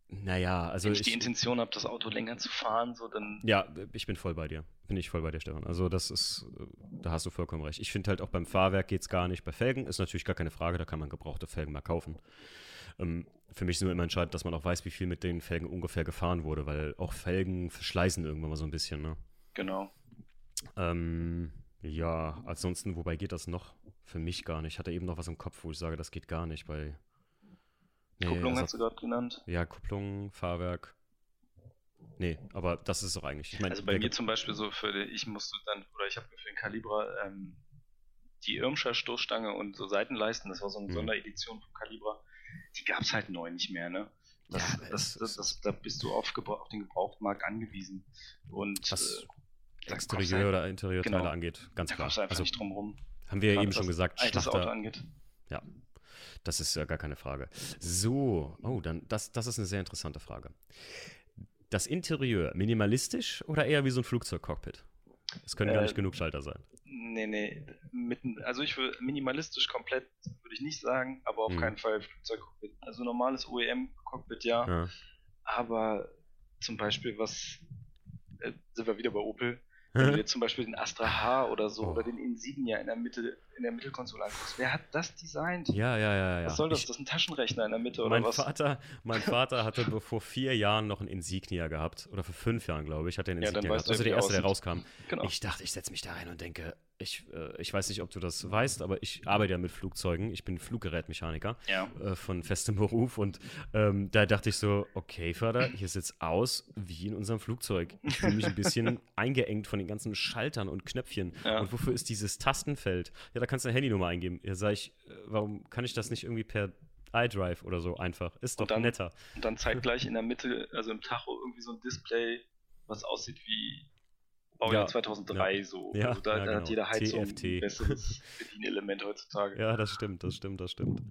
Naja, also. Wenn ich, ich die Intention habe, das Auto länger zu fahren, so dann. Ja, ich bin voll bei dir. Bin ich voll bei dir, Stefan. Also, das ist, da hast du vollkommen recht. Ich finde halt auch beim Fahrwerk geht es gar nicht. Bei Felgen ist natürlich gar keine Frage, da kann man gebrauchte Felgen mal kaufen. Ähm, für mich ist nur immer entscheidend, dass man auch weiß, wie viel mit den Felgen ungefähr gefahren wurde, weil auch Felgen verschleißen irgendwann mal so ein bisschen, ne? Genau. Ähm, ja, ansonsten, wobei geht das noch? Für mich gar nicht. Ich hatte eben noch was im Kopf, wo ich sage, das geht gar nicht bei. Nee, Kupplung also, hast du gerade genannt. Ja, Kupplung, Fahrwerk. Nee, aber das ist doch eigentlich. Ich mein, also bei mir zum Beispiel so für die, ich musste dann, oder ich habe für den Calibra ähm, die Irmscher Stoßstange und so Seitenleisten, das war so eine mhm. Sonderedition vom Calibra, die gab es halt neu nicht mehr, ne? Das, ja, das, das, das, da bist du auf, auf, den Gebrauchtmarkt angewiesen. Und was äh, Exterieur- halt, oder Interieurteile genau, angeht, ganz klar. Da also, nicht drum rum. Haben wir ja eben schon gesagt, das Auto angeht. Ja, das ist ja gar keine Frage. So, oh, dann, das, das ist eine sehr interessante Frage. Das Interieur minimalistisch oder eher wie so ein Flugzeugcockpit? Es können äh, gar nicht genug Schalter sein. Nee, nee. Mitten, also ich würde minimalistisch komplett würde ich nicht sagen, aber auf hm. keinen Fall Flugzeugcockpit. Also normales OEM-Cockpit ja, ja, Aber zum Beispiel was äh, sind wir wieder bei Opel. Wenn du jetzt zum Beispiel den Astra H oder so oh. oder den Insignia in der Mitte, in der Mittelkonsole anguckst, wer hat das designt? Ja, ja, ja, ja. Was soll das? Ich, das ist ein Taschenrechner in der Mitte oder mein was? Vater, mein [laughs] Vater hatte vor vier Jahren noch ein Insignia gehabt. Oder vor fünf Jahren, glaube ich, hat er einen Insignia ja, gehabt. Also der erste, der rauskam. Genau. Ich dachte, ich setze mich da rein und denke, ich, äh, ich weiß nicht, ob du das weißt, aber ich arbeite ja mit Flugzeugen. Ich bin Fluggerätmechaniker ja. äh, von festem [laughs] Beruf und ähm, da dachte ich so, okay, Vater, hier sieht es aus wie in unserem Flugzeug. Ich fühle mich ein bisschen [laughs] eingeengt von den ganzen Schaltern und Knöpfchen. Ja. Und wofür ist dieses Tastenfeld? Ja, da kannst du eine Handynummer eingeben. Ja, sag ich, äh, warum kann ich das nicht irgendwie per iDrive oder so einfach? Ist doch und dann, netter. Und dann zeitgleich [laughs] in der Mitte, also im Tacho, irgendwie so ein Display, was aussieht wie Baujahr ja, 2003 ja. so. Ja, also da, ja, da genau. hat jeder Heizung TFT. ein besseres [laughs] Bedienelement heutzutage. Ja, das stimmt, das stimmt, das stimmt.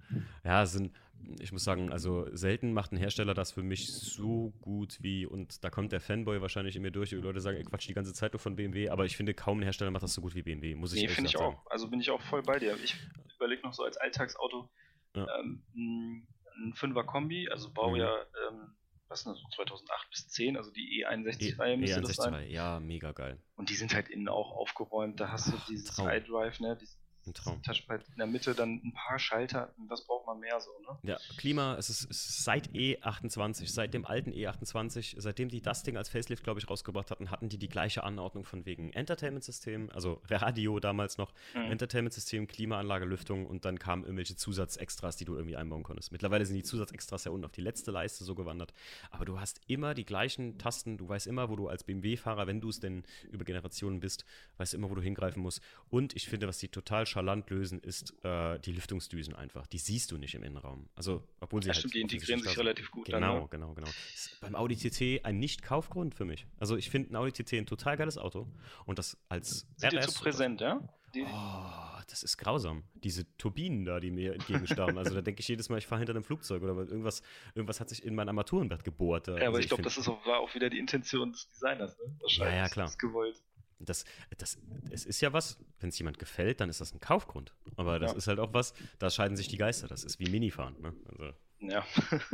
Ja, sind, ich muss sagen, also selten macht ein Hersteller das für mich so gut wie, und da kommt der Fanboy wahrscheinlich in mir durch, die Leute sagen, ich quatsch die ganze Zeit nur von BMW, aber ich finde, kaum ein Hersteller macht das so gut wie BMW, muss ich Nee, finde ich sagen. auch. Also bin ich auch voll bei dir. Ich überlege noch so als Alltagsauto ähm, ein 5er Kombi, also Baujahr mhm. ähm, was ist das, 2008 bis 10, also die E61-Reihe e müsste E61 das sein. Ja, mega geil. Und die sind halt innen auch aufgeräumt, da hast du dieses iDrive, ne, dieses ein Traum. Touchpad in der Mitte, dann ein paar Schalter. Was braucht man mehr so, ne? Ja, Klima, es ist, es ist seit E28, seit dem alten E28, seitdem die das Ding als Facelift, glaube ich, rausgebracht hatten, hatten die die gleiche Anordnung von wegen Entertainment-System, also Radio damals noch, mhm. Entertainment-System, Klimaanlage, Lüftung und dann kamen irgendwelche Zusatzextras, die du irgendwie einbauen konntest. Mittlerweile sind die Zusatzextras ja unten auf die letzte Leiste so gewandert, aber du hast immer die gleichen Tasten, du weißt immer, wo du als BMW-Fahrer, wenn du es denn über Generationen bist, weißt immer, wo du hingreifen musst. Und ich finde, was die total chalant lösen, ist äh, die Lüftungsdüsen einfach. Die siehst du nicht im Innenraum. Also, obwohl sie ja, halt stimmt, die integrieren sich relativ gut. Genau, dann, ne? genau, genau. Ist beim Audi TT ein Nicht-Kaufgrund für mich. Also, ich finde ein Audi TT ein total geiles Auto und das als Sind RS. Die zu präsent, ja? Die oh, das ist grausam. Diese Turbinen da, die mir entgegenstarren. also da denke ich jedes Mal, ich fahre hinter einem Flugzeug oder irgendwas, irgendwas hat sich in mein Armaturenbrett gebohrt. Ja, aber also ich glaube, das ist auch, war auch wieder die Intention des Designers, ne? Wahrscheinlich. Ja, ja, klar. Das gewollt. Das, das, es ist ja was, wenn es jemand gefällt, dann ist das ein Kaufgrund. Aber das ja. ist halt auch was, da scheiden sich die Geister. Das ist wie Minifahren. Ne? Also. Ja.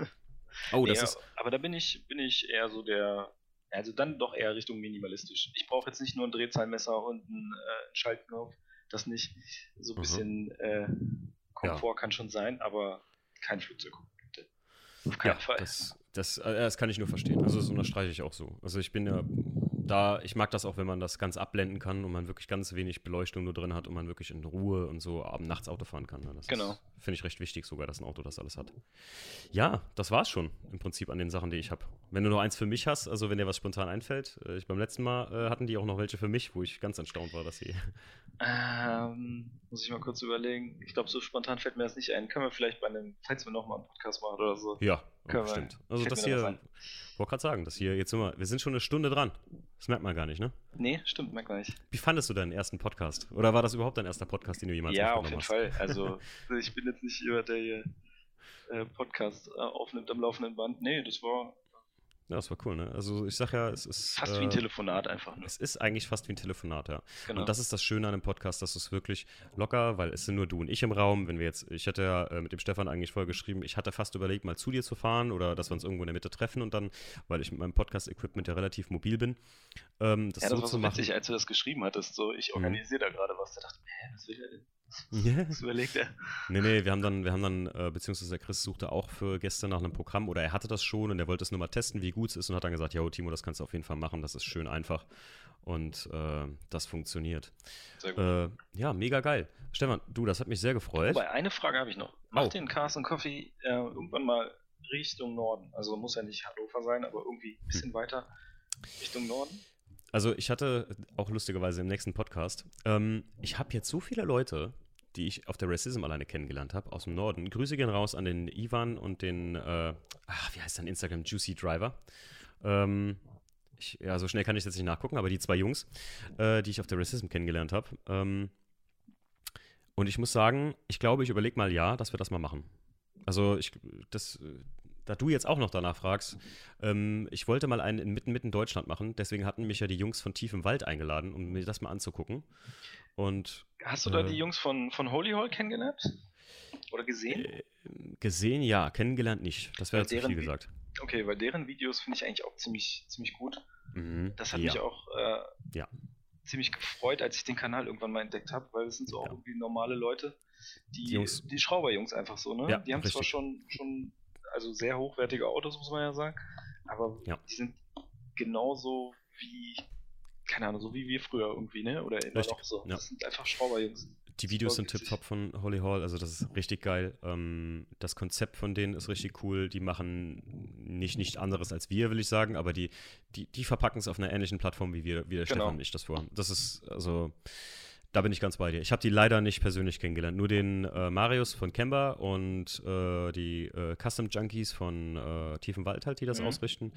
[laughs] oh, das nee, ist. Aber da bin ich, bin ich eher so der, also dann doch eher Richtung minimalistisch. Ich brauche jetzt nicht nur ein Drehzahlmesser und einen, äh, Schaltknopf. Das nicht. So ein bisschen äh, Komfort ja. kann schon sein, aber kein Flugzeug. Auf keinen ja, Fall. Das, das, äh, das kann ich nur verstehen. Also das unterstreiche ich auch so. Also ich bin ja da, ich mag das auch, wenn man das ganz abblenden kann und man wirklich ganz wenig Beleuchtung nur drin hat und man wirklich in Ruhe und so abends nachts Auto fahren kann. Ne? Das genau. Finde ich recht wichtig sogar, dass ein Auto das alles hat. Ja, das war's schon im Prinzip an den Sachen, die ich habe. Wenn du nur eins für mich hast, also wenn dir was spontan einfällt, äh, ich beim letzten Mal äh, hatten die auch noch welche für mich, wo ich ganz erstaunt war, dass sie. Ähm, muss ich mal kurz überlegen. Ich glaube, so spontan fällt mir das nicht ein. Können wir vielleicht bei einem, falls wir nochmal einen Podcast machen oder so. Ja, stimmt. Also das hier, ich wollte gerade sagen, das hier, jetzt sind wir, wir sind schon eine Stunde dran. Das merkt man gar nicht, ne? Nee, stimmt, merkt man nicht. Wie fandest du deinen ersten Podcast? Oder war das überhaupt dein erster Podcast, den du jemals ja, aufgenommen hast? Ja, auf jeden hast? Fall. Also, ich bin jetzt nicht jemand, der hier äh, Podcast äh, aufnimmt am laufenden Band. Nee, das war Ja, das war cool, ne? Also ich sag ja, es ist. Fast äh, wie ein Telefonat einfach. Ne? Es ist eigentlich fast wie ein Telefonat, ja. Genau. Und das ist das Schöne an einem Podcast, dass es wirklich locker, weil es sind nur du und ich im Raum. Wenn wir jetzt, ich hatte ja äh, mit dem Stefan eigentlich vorher geschrieben, ich hatte fast überlegt, mal zu dir zu fahren oder dass wir uns irgendwo in der Mitte treffen und dann, weil ich mit meinem Podcast-Equipment ja relativ mobil bin. Ähm, das ja, das so war so witzig, als du das geschrieben hattest. So, ich mhm. organisiere mhm. da gerade was. Da dachte ich, hä, was will er denn? Was überlegt er? Nee, nee, wir haben dann, wir haben dann, äh, beziehungsweise der Chris suchte auch für gestern nach einem Programm oder er hatte das schon und er wollte es nur mal testen, wie gut es ist und hat dann gesagt, ja, Timo, das kannst du auf jeden Fall machen, das ist schön einfach und äh, das funktioniert. Sehr gut. Äh, ja, mega geil. Stefan, du, das hat mich sehr gefreut. Wobei, eine Frage habe ich noch. Macht oh. den Carson Coffee äh, irgendwann mal Richtung Norden? Also muss ja nicht Hannover sein, aber irgendwie ein bisschen hm. weiter Richtung Norden? Also ich hatte auch lustigerweise im nächsten Podcast, ähm, ich habe jetzt so viele Leute, die ich auf der Racism alleine kennengelernt habe, aus dem Norden. Grüße gehen raus an den Ivan und den, äh, ach, wie heißt dein Instagram, Juicy Driver. Ähm, ich, ja, so schnell kann ich jetzt nicht nachgucken, aber die zwei Jungs, äh, die ich auf der Racism kennengelernt habe. Ähm, und ich muss sagen, ich glaube, ich überlege mal ja, dass wir das mal machen. Also ich, das, da du jetzt auch noch danach fragst, ähm, ich wollte mal einen in mitten, mitten Deutschland machen, deswegen hatten mich ja die Jungs von Tief im Wald eingeladen, um mir das mal anzugucken. Und, Hast du da äh, die Jungs von, von Holy Hall kennengelernt? Oder gesehen? Äh, gesehen, ja, kennengelernt nicht. Das wäre zu viel gesagt. Okay, weil deren Videos finde ich eigentlich auch ziemlich, ziemlich gut. Mhm, das hat ja. mich auch äh, ja. ziemlich gefreut, als ich den Kanal irgendwann mal entdeckt habe, weil es sind so auch ja. irgendwie normale Leute, die, die, die Schrauberjungs einfach so, ne? die haben richtig. zwar schon, schon also sehr hochwertige Autos, muss man ja sagen. Aber ja. die sind genauso wie, keine Ahnung, so wie wir früher irgendwie, ne? Oder immer Richtig. noch so. Ja. Das sind einfach Schrauberjungs. Die Videos sind tipptopp von Holy Hall, also das ist richtig geil. Ähm, das Konzept von denen ist richtig cool. Die machen nicht nichts anderes als wir, will ich sagen, aber die, die, die verpacken es auf einer ähnlichen Plattform, wie wir, wie der genau. Stefan und ich das vorhaben. Das ist, also, da bin ich ganz bei dir. Ich habe die leider nicht persönlich kennengelernt. Nur den äh, Marius von Kemba und äh, die äh, Custom Junkies von äh, Tiefenwald halt, die das mhm. ausrichten.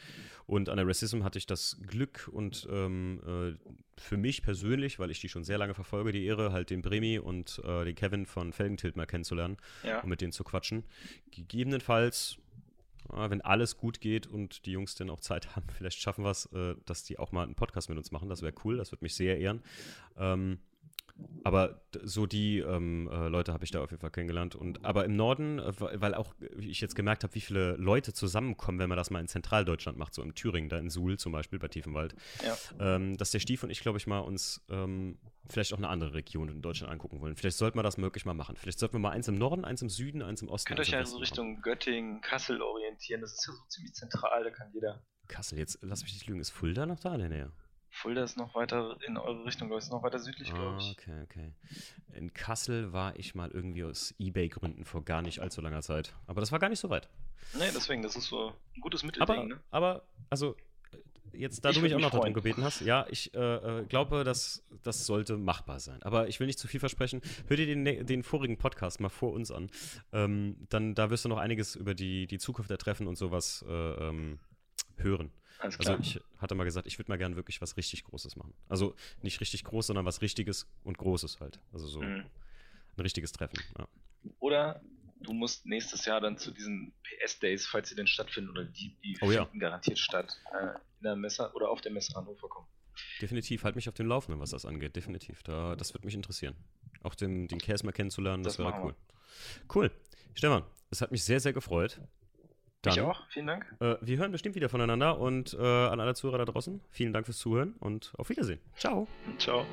Und an der Racism hatte ich das Glück und ähm, äh, für mich persönlich, weil ich die schon sehr lange verfolge, die Ehre, halt den Bremi und äh, den Kevin von Felgentilt mal kennenzulernen ja. und mit denen zu quatschen. Gegebenenfalls wenn alles gut geht und die Jungs dann auch Zeit [laughs] haben, vielleicht schaffen wir es, dass die auch mal einen Podcast mit uns machen. Das wäre cool, das würde mich sehr ehren. Ähm, aber so die ähm, äh, Leute habe ich da auf jeden Fall kennengelernt. Und, aber im Norden, äh, weil auch ich jetzt gemerkt habe, wie viele Leute zusammenkommen, wenn man das mal in Zentraldeutschland macht, so im Thüringen, da in Suhl zum Beispiel, bei Tiefenwald, ja. ähm, dass der Stief und ich, glaube ich, mal uns ähm, vielleicht auch eine andere Region in Deutschland angucken wollen. Vielleicht sollten wir das möglich mal machen. Vielleicht sollten wir mal eins im Norden, eins im Süden, eins im Osten. Könnt euch ja so Richtung machen. Göttingen, Kassel orientieren. Das ist ja so ziemlich zentral, da kann jeder. Kassel, jetzt lass mich nicht lügen, ist Fulda noch da in der Nähe? Fulda ist noch weiter in eure Richtung, glaube ich, ist noch weiter südlich, glaube ich. okay, okay. In Kassel war ich mal irgendwie aus Ebay-Gründen vor gar nicht allzu langer Zeit. Aber das war gar nicht so weit. Nee, deswegen, das ist so ein gutes Mittelding, aber, ne? Aber, also, jetzt, da ich du mich auch noch darum gebeten hast, ja, ich äh, äh, glaube, dass das sollte machbar sein. Aber ich will nicht zu viel versprechen. Hör dir den, den vorigen Podcast mal vor uns an. Ähm, dann, da wirst du noch einiges über die, die Zukunft der Treffen und sowas äh, ähm, hören. Also ich hatte mal gesagt, ich würde mal gerne wirklich was richtig Großes machen. Also nicht richtig groß, sondern was Richtiges und Großes halt. Also so mhm. ein richtiges Treffen. Ja. Oder du musst nächstes Jahr dann zu diesen PS-Days, falls sie denn stattfinden, oder die, die oh, ja. garantiert statt, äh, in der Messe oder auf der Messe Hannover kommen. Definitiv, halt mich auf dem Laufenden, was das angeht. Definitiv. Da, das wird mich interessieren. Auch den, den Case mal kennenzulernen, das, das wäre cool. Cool. Stefan, es hat mich sehr, sehr gefreut. Dann, ich auch, vielen Dank. Äh, wir hören bestimmt wieder voneinander und äh, an alle Zuhörer da draußen, vielen Dank fürs Zuhören und auf Wiedersehen. Ciao. Ciao.